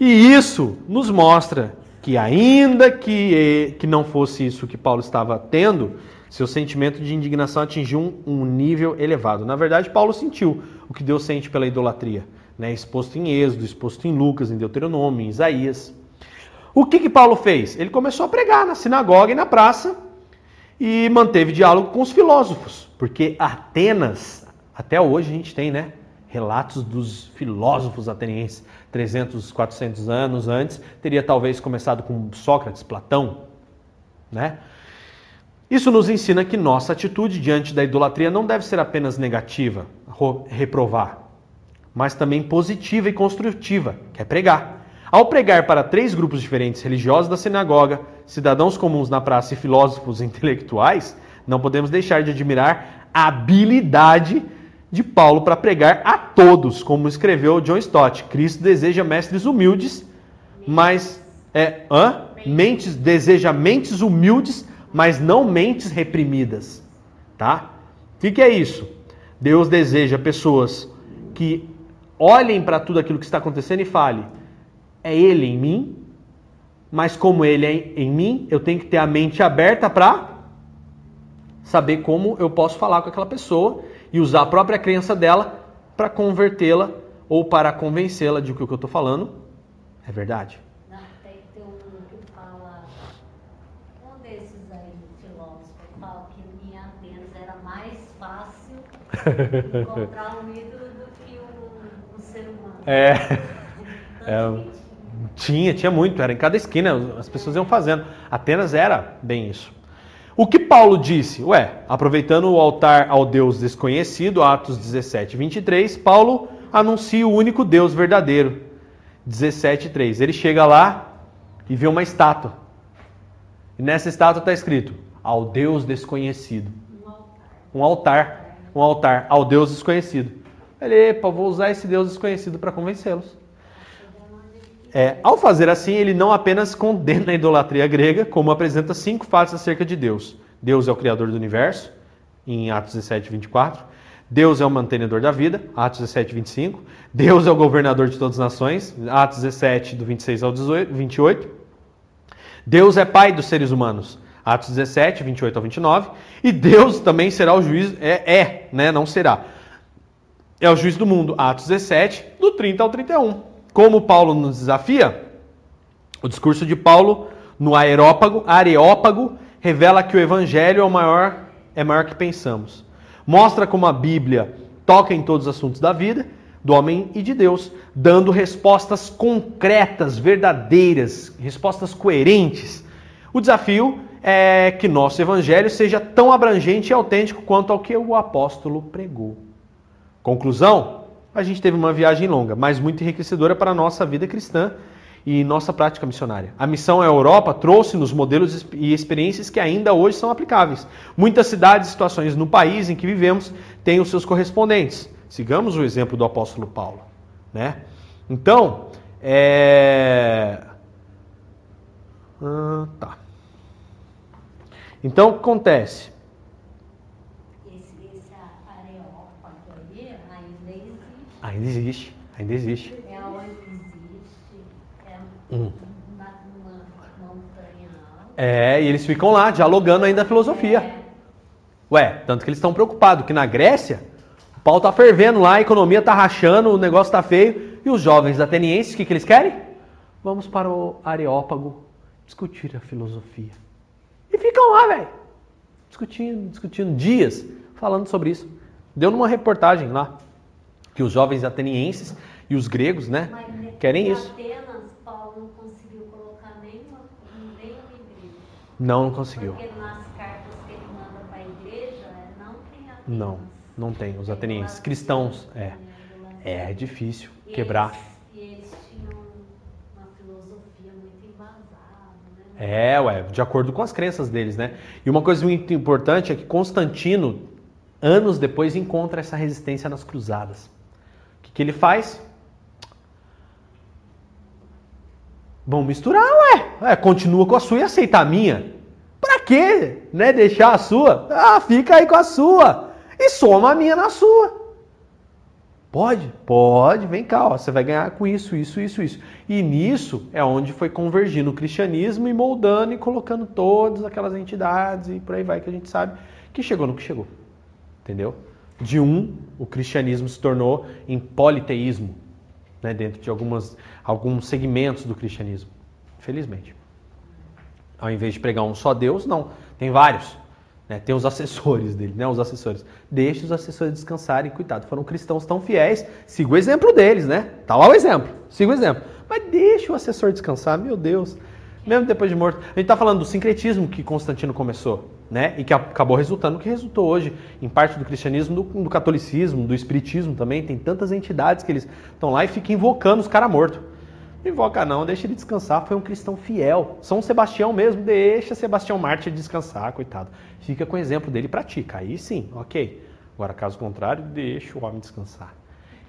E isso nos mostra que, ainda que, que não fosse isso que Paulo estava tendo, seu sentimento de indignação atingiu um, um nível elevado. Na verdade, Paulo sentiu o que Deus sente pela idolatria, né? exposto em Êxodo, exposto em Lucas, em Deuteronômio, em Isaías. O que, que Paulo fez? Ele começou a pregar na sinagoga e na praça e manteve diálogo com os filósofos, porque Atenas, até hoje a gente tem, né, relatos dos filósofos atenienses, 300, 400 anos antes, teria talvez começado com Sócrates, Platão, né? Isso nos ensina que nossa atitude diante da idolatria não deve ser apenas negativa, reprovar, mas também positiva e construtiva, que é pregar. Ao pregar para três grupos diferentes, religiosos da sinagoga, cidadãos comuns na praça e filósofos intelectuais, não podemos deixar de admirar a habilidade de Paulo para pregar a todos, como escreveu John Stott. Cristo deseja mestres humildes, mas é, hã? mentes deseja mentes humildes, mas não mentes reprimidas, tá? O que, que é isso? Deus deseja pessoas que olhem para tudo aquilo que está acontecendo e falem: é Ele em mim, mas como Ele é em mim, eu tenho que ter a mente aberta para saber como eu posso falar com aquela pessoa e usar a própria crença dela para convertê-la ou para convencê-la de que o que eu estou falando é verdade. Não, tem, tem um que fala, um desses aí filósofos, fala que em Atenas era mais fácil encontrar um ídolo do que um, um ser humano. É. é. Tinha, tinha muito, era em cada esquina, as pessoas iam fazendo. Atenas era bem isso. O que Paulo disse? Ué, aproveitando o altar ao Deus desconhecido, Atos 17, 23, Paulo anuncia o único Deus verdadeiro. 17, 3. Ele chega lá e vê uma estátua. E nessa estátua está escrito: ao Deus desconhecido. Um altar. Um altar ao Deus desconhecido. Ele, epa, vou usar esse Deus desconhecido para convencê-los. É, ao fazer assim, ele não apenas condena a idolatria grega, como apresenta cinco fatos acerca de Deus. Deus é o criador do universo, em Atos 17, 24. Deus é o mantenedor da vida, Atos 17, 25. Deus é o governador de todas as nações, Atos 17, do 26 ao 18, 28. Deus é pai dos seres humanos, Atos 17, 28 ao 29. E Deus também será o juiz, é, é né, não será. É o juiz do mundo, Atos 17, do 30 ao 31. Como Paulo nos desafia, o discurso de Paulo no Aerópago, Areópago revela que o evangelho é o maior, é maior que pensamos. Mostra como a Bíblia toca em todos os assuntos da vida, do homem e de Deus, dando respostas concretas, verdadeiras, respostas coerentes. O desafio é que nosso evangelho seja tão abrangente e autêntico quanto ao que o apóstolo pregou. Conclusão: a gente teve uma viagem longa, mas muito enriquecedora para a nossa vida cristã e nossa prática missionária. A missão à Europa trouxe-nos modelos e experiências que ainda hoje são aplicáveis. Muitas cidades e situações no país em que vivemos têm os seus correspondentes. Sigamos o exemplo do apóstolo Paulo. Né? Então, é... Ah, tá. Então, o que acontece? Ainda existe, ainda existe. É onde existe, é Hum. uma, montanha alta. É, e eles ficam lá dialogando ainda a filosofia. É, Ué, tanto que eles estão preocupados que na Grécia o pau tá fervendo lá, a economia tá rachando, o negócio tá feio. E os jovens atenienses, o que, que eles querem? Vamos para o Areópago discutir a filosofia. E ficam lá, velho. Discutindo, discutindo dias, falando sobre isso. Deu numa reportagem lá que os jovens atenienses e os gregos, né, Mas querem em isso. Atenas, Paulo não conseguiu colocar nenhuma, igreja. Não, não conseguiu. Porque nas cartas que ele manda para a igreja, é, não tem Atenas. Não, não tem. Os atenienses, cristãos, é. né, É, difícil quebrar. Eles, e eles tinham uma filosofia muito embasada, né? É, ué, de acordo com as crenças deles, né? E uma coisa muito importante é que Constantino, anos depois, encontra essa resistência nas cruzadas. O que, que ele faz? Vamos misturar, ué. É, continua com a sua e aceita a minha. Pra quê? Né? Deixar a sua? Ah, fica aí com a sua. E soma a minha na sua. Pode? Pode, vem cá, ó, você vai ganhar com isso, isso, isso, isso. E nisso é onde foi convergindo o cristianismo e moldando e colocando todas aquelas entidades e por aí vai que a gente sabe que chegou no que chegou. Entendeu? De um, o cristianismo se tornou em politeísmo, né, dentro de algumas, alguns segmentos do cristianismo. Infelizmente. Ao invés de pregar um só Deus, não. Tem vários. Né? Tem os assessores dele, né? Os assessores. Deixe os assessores descansarem, coitado. Foram cristãos tão fiéis. Siga o exemplo deles, né? Tá lá o exemplo. Siga o exemplo. Mas deixe o assessor descansar, meu Deus. Mesmo depois de morto. A gente tá falando do sincretismo que Constantino começou, né? E que acabou resultando que resultou hoje, em parte do cristianismo, do, do catolicismo, do espiritismo também. Tem tantas entidades que eles estão lá e ficam invocando os caras mortos. Invoca não, deixa ele descansar, foi um cristão fiel. São Sebastião mesmo, deixa Sebastião Mártir descansar, coitado. Fica com o exemplo dele e pratica. Aí sim, ok. Agora, caso contrário, deixa o homem descansar.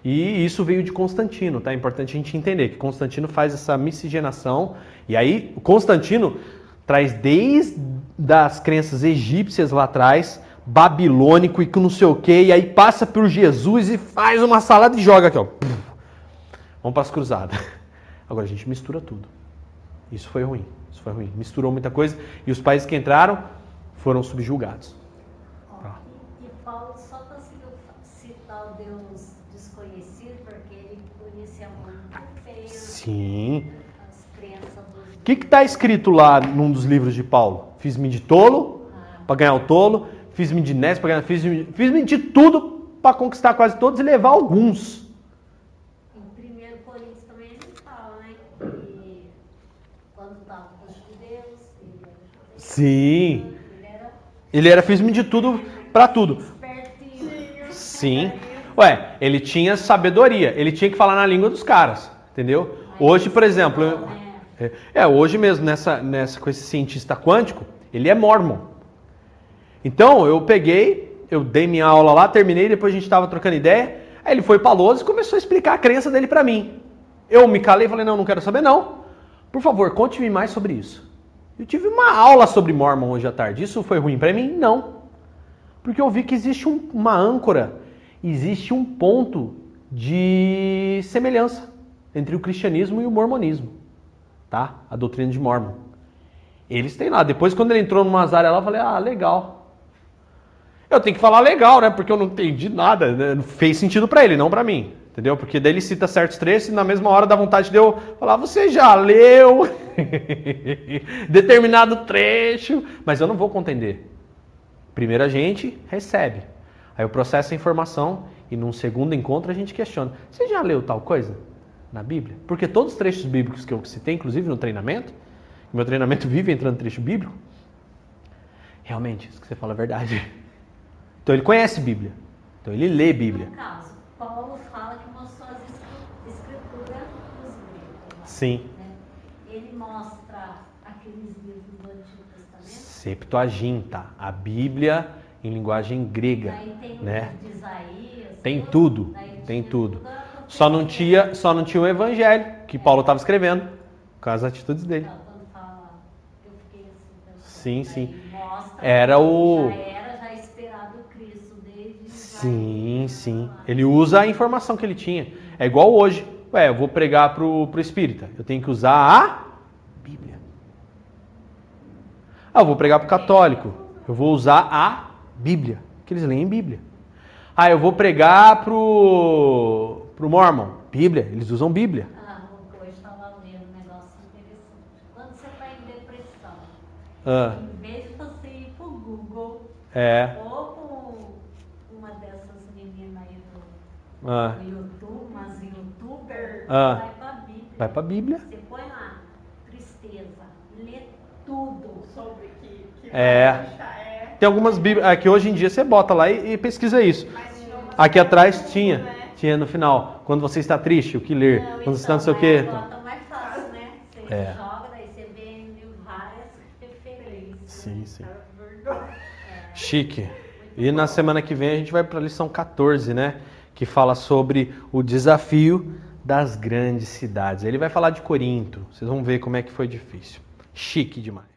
E isso veio de Constantino, tá? É importante a gente entender que Constantino faz essa miscigenação. E aí, Constantino traz desde das crenças egípcias lá atrás, babilônico e que não sei o quê, e aí passa por Jesus e faz uma salada e joga aqui, ó. Vamos para as cruzadas. Agora a gente mistura tudo. Isso foi ruim. Isso foi ruim. Misturou muita coisa e os países que entraram foram subjugados. Ó, Tá. e, e Paulo só conseguiu citar o Deus desconhecido porque ele conhecia muito bem as, Sim. as crenças dos. O que está escrito lá num dos livros de Paulo? Fiz-me de tolo para ganhar o tolo, fiz-me de nés para ganhar, fiz-me fiz de tudo para conquistar quase todos e levar alguns. Em 1 Coríntios também ele fala, né? Que quando estava com os judeus, ele era judeu, Sim. ele era fiz-me de tudo para tudo. Sim. Ué, ele tinha sabedoria, ele tinha que falar na língua dos caras, entendeu? Hoje, por exemplo, é, é, hoje mesmo nessa, nessa com esse cientista quântico, ele é mormon. Então, eu peguei, eu dei minha aula lá, terminei, depois a gente estava trocando ideia, aí ele foi pra lousa e começou a explicar a crença dele para mim. Eu me calei e falei: "Não, não quero saber não. Por favor, conte-me mais sobre isso." Eu tive uma aula sobre mormon hoje à tarde. Isso foi ruim para mim? Não. Porque eu vi que existe um- uma âncora, existe um ponto de semelhança entre o cristianismo e o mormonismo, tá? A doutrina de Mormon. Eles têm lá. Depois, quando ele entrou numa áreas lá, eu falei, ah, legal. Eu tenho que falar legal, né? Porque eu não entendi nada. né? Não Fez sentido pra ele, não pra mim. Entendeu? Porque daí ele cita certos trechos e na mesma hora dá vontade de eu falar, você já leu determinado trecho, mas eu não vou contender. Primeiro a gente recebe. Aí eu processo a informação e num segundo encontro a gente questiona. Você já leu tal coisa na Bíblia? Porque todos os trechos bíblicos que eu citei, inclusive no treinamento, meu treinamento vive entrando trecho bíblico, realmente, isso que você fala é verdade. Então ele conhece Bíblia. Então ele lê Bíblia. No caso, Paulo fala que mostrou as escri- escrituras dos gregos. Sim. né? Ele mostra aqueles livros do Antigo Testamento. Septuaginta, a Bíblia em linguagem grega, Daí tem né? de Isaías. Tem tudo, Daí tem tudo. Só não tinha, só não tinha o evangelho que Paulo estava escrevendo com as atitudes dele. Então, Quando fala, eu fiquei assim. Sim, sim. Era o- Já era já esperado Cristo desde Sim, sim. Ele usa a informação que ele tinha. É igual hoje. Ué, eu vou pregar pro, pro espírita. Eu tenho que usar a Bíblia. Ah, eu vou pregar pro católico. Eu vou usar a Bíblia. Que eles leem Bíblia. Ah, eu vou pregar pro, pro Mormon. Bíblia. Eles usam Bíblia. Ah, hoje estava lendo um negócio interessante. Quando você está em depressão, Ah, em vez de você ir pro Google é. ou com uma dessas meninas aí do, Ah, do YouTube, Ah. vai pra Bíblia. vai pra Bíblia. Você põe lá, tristeza, lê tudo. Sobre que, que É. é. Tem algumas Bíblias. Aqui hoje em dia você bota lá e, e pesquisa isso. Aqui atrás tinha. né? Tinha no final. Quando você está triste, o que ler. Não, Quando você está não sei o então, quê. tá mais fácil, né? Você É. joga, daí você vê em várias referências. Sim, sim. Cara, vergonha. Chique. E na semana que vem a gente vai para a lição 14, né? Que fala sobre o desafio das grandes cidades. Ele vai falar de Corinto. Vocês vão ver como é que foi difícil. Chique demais.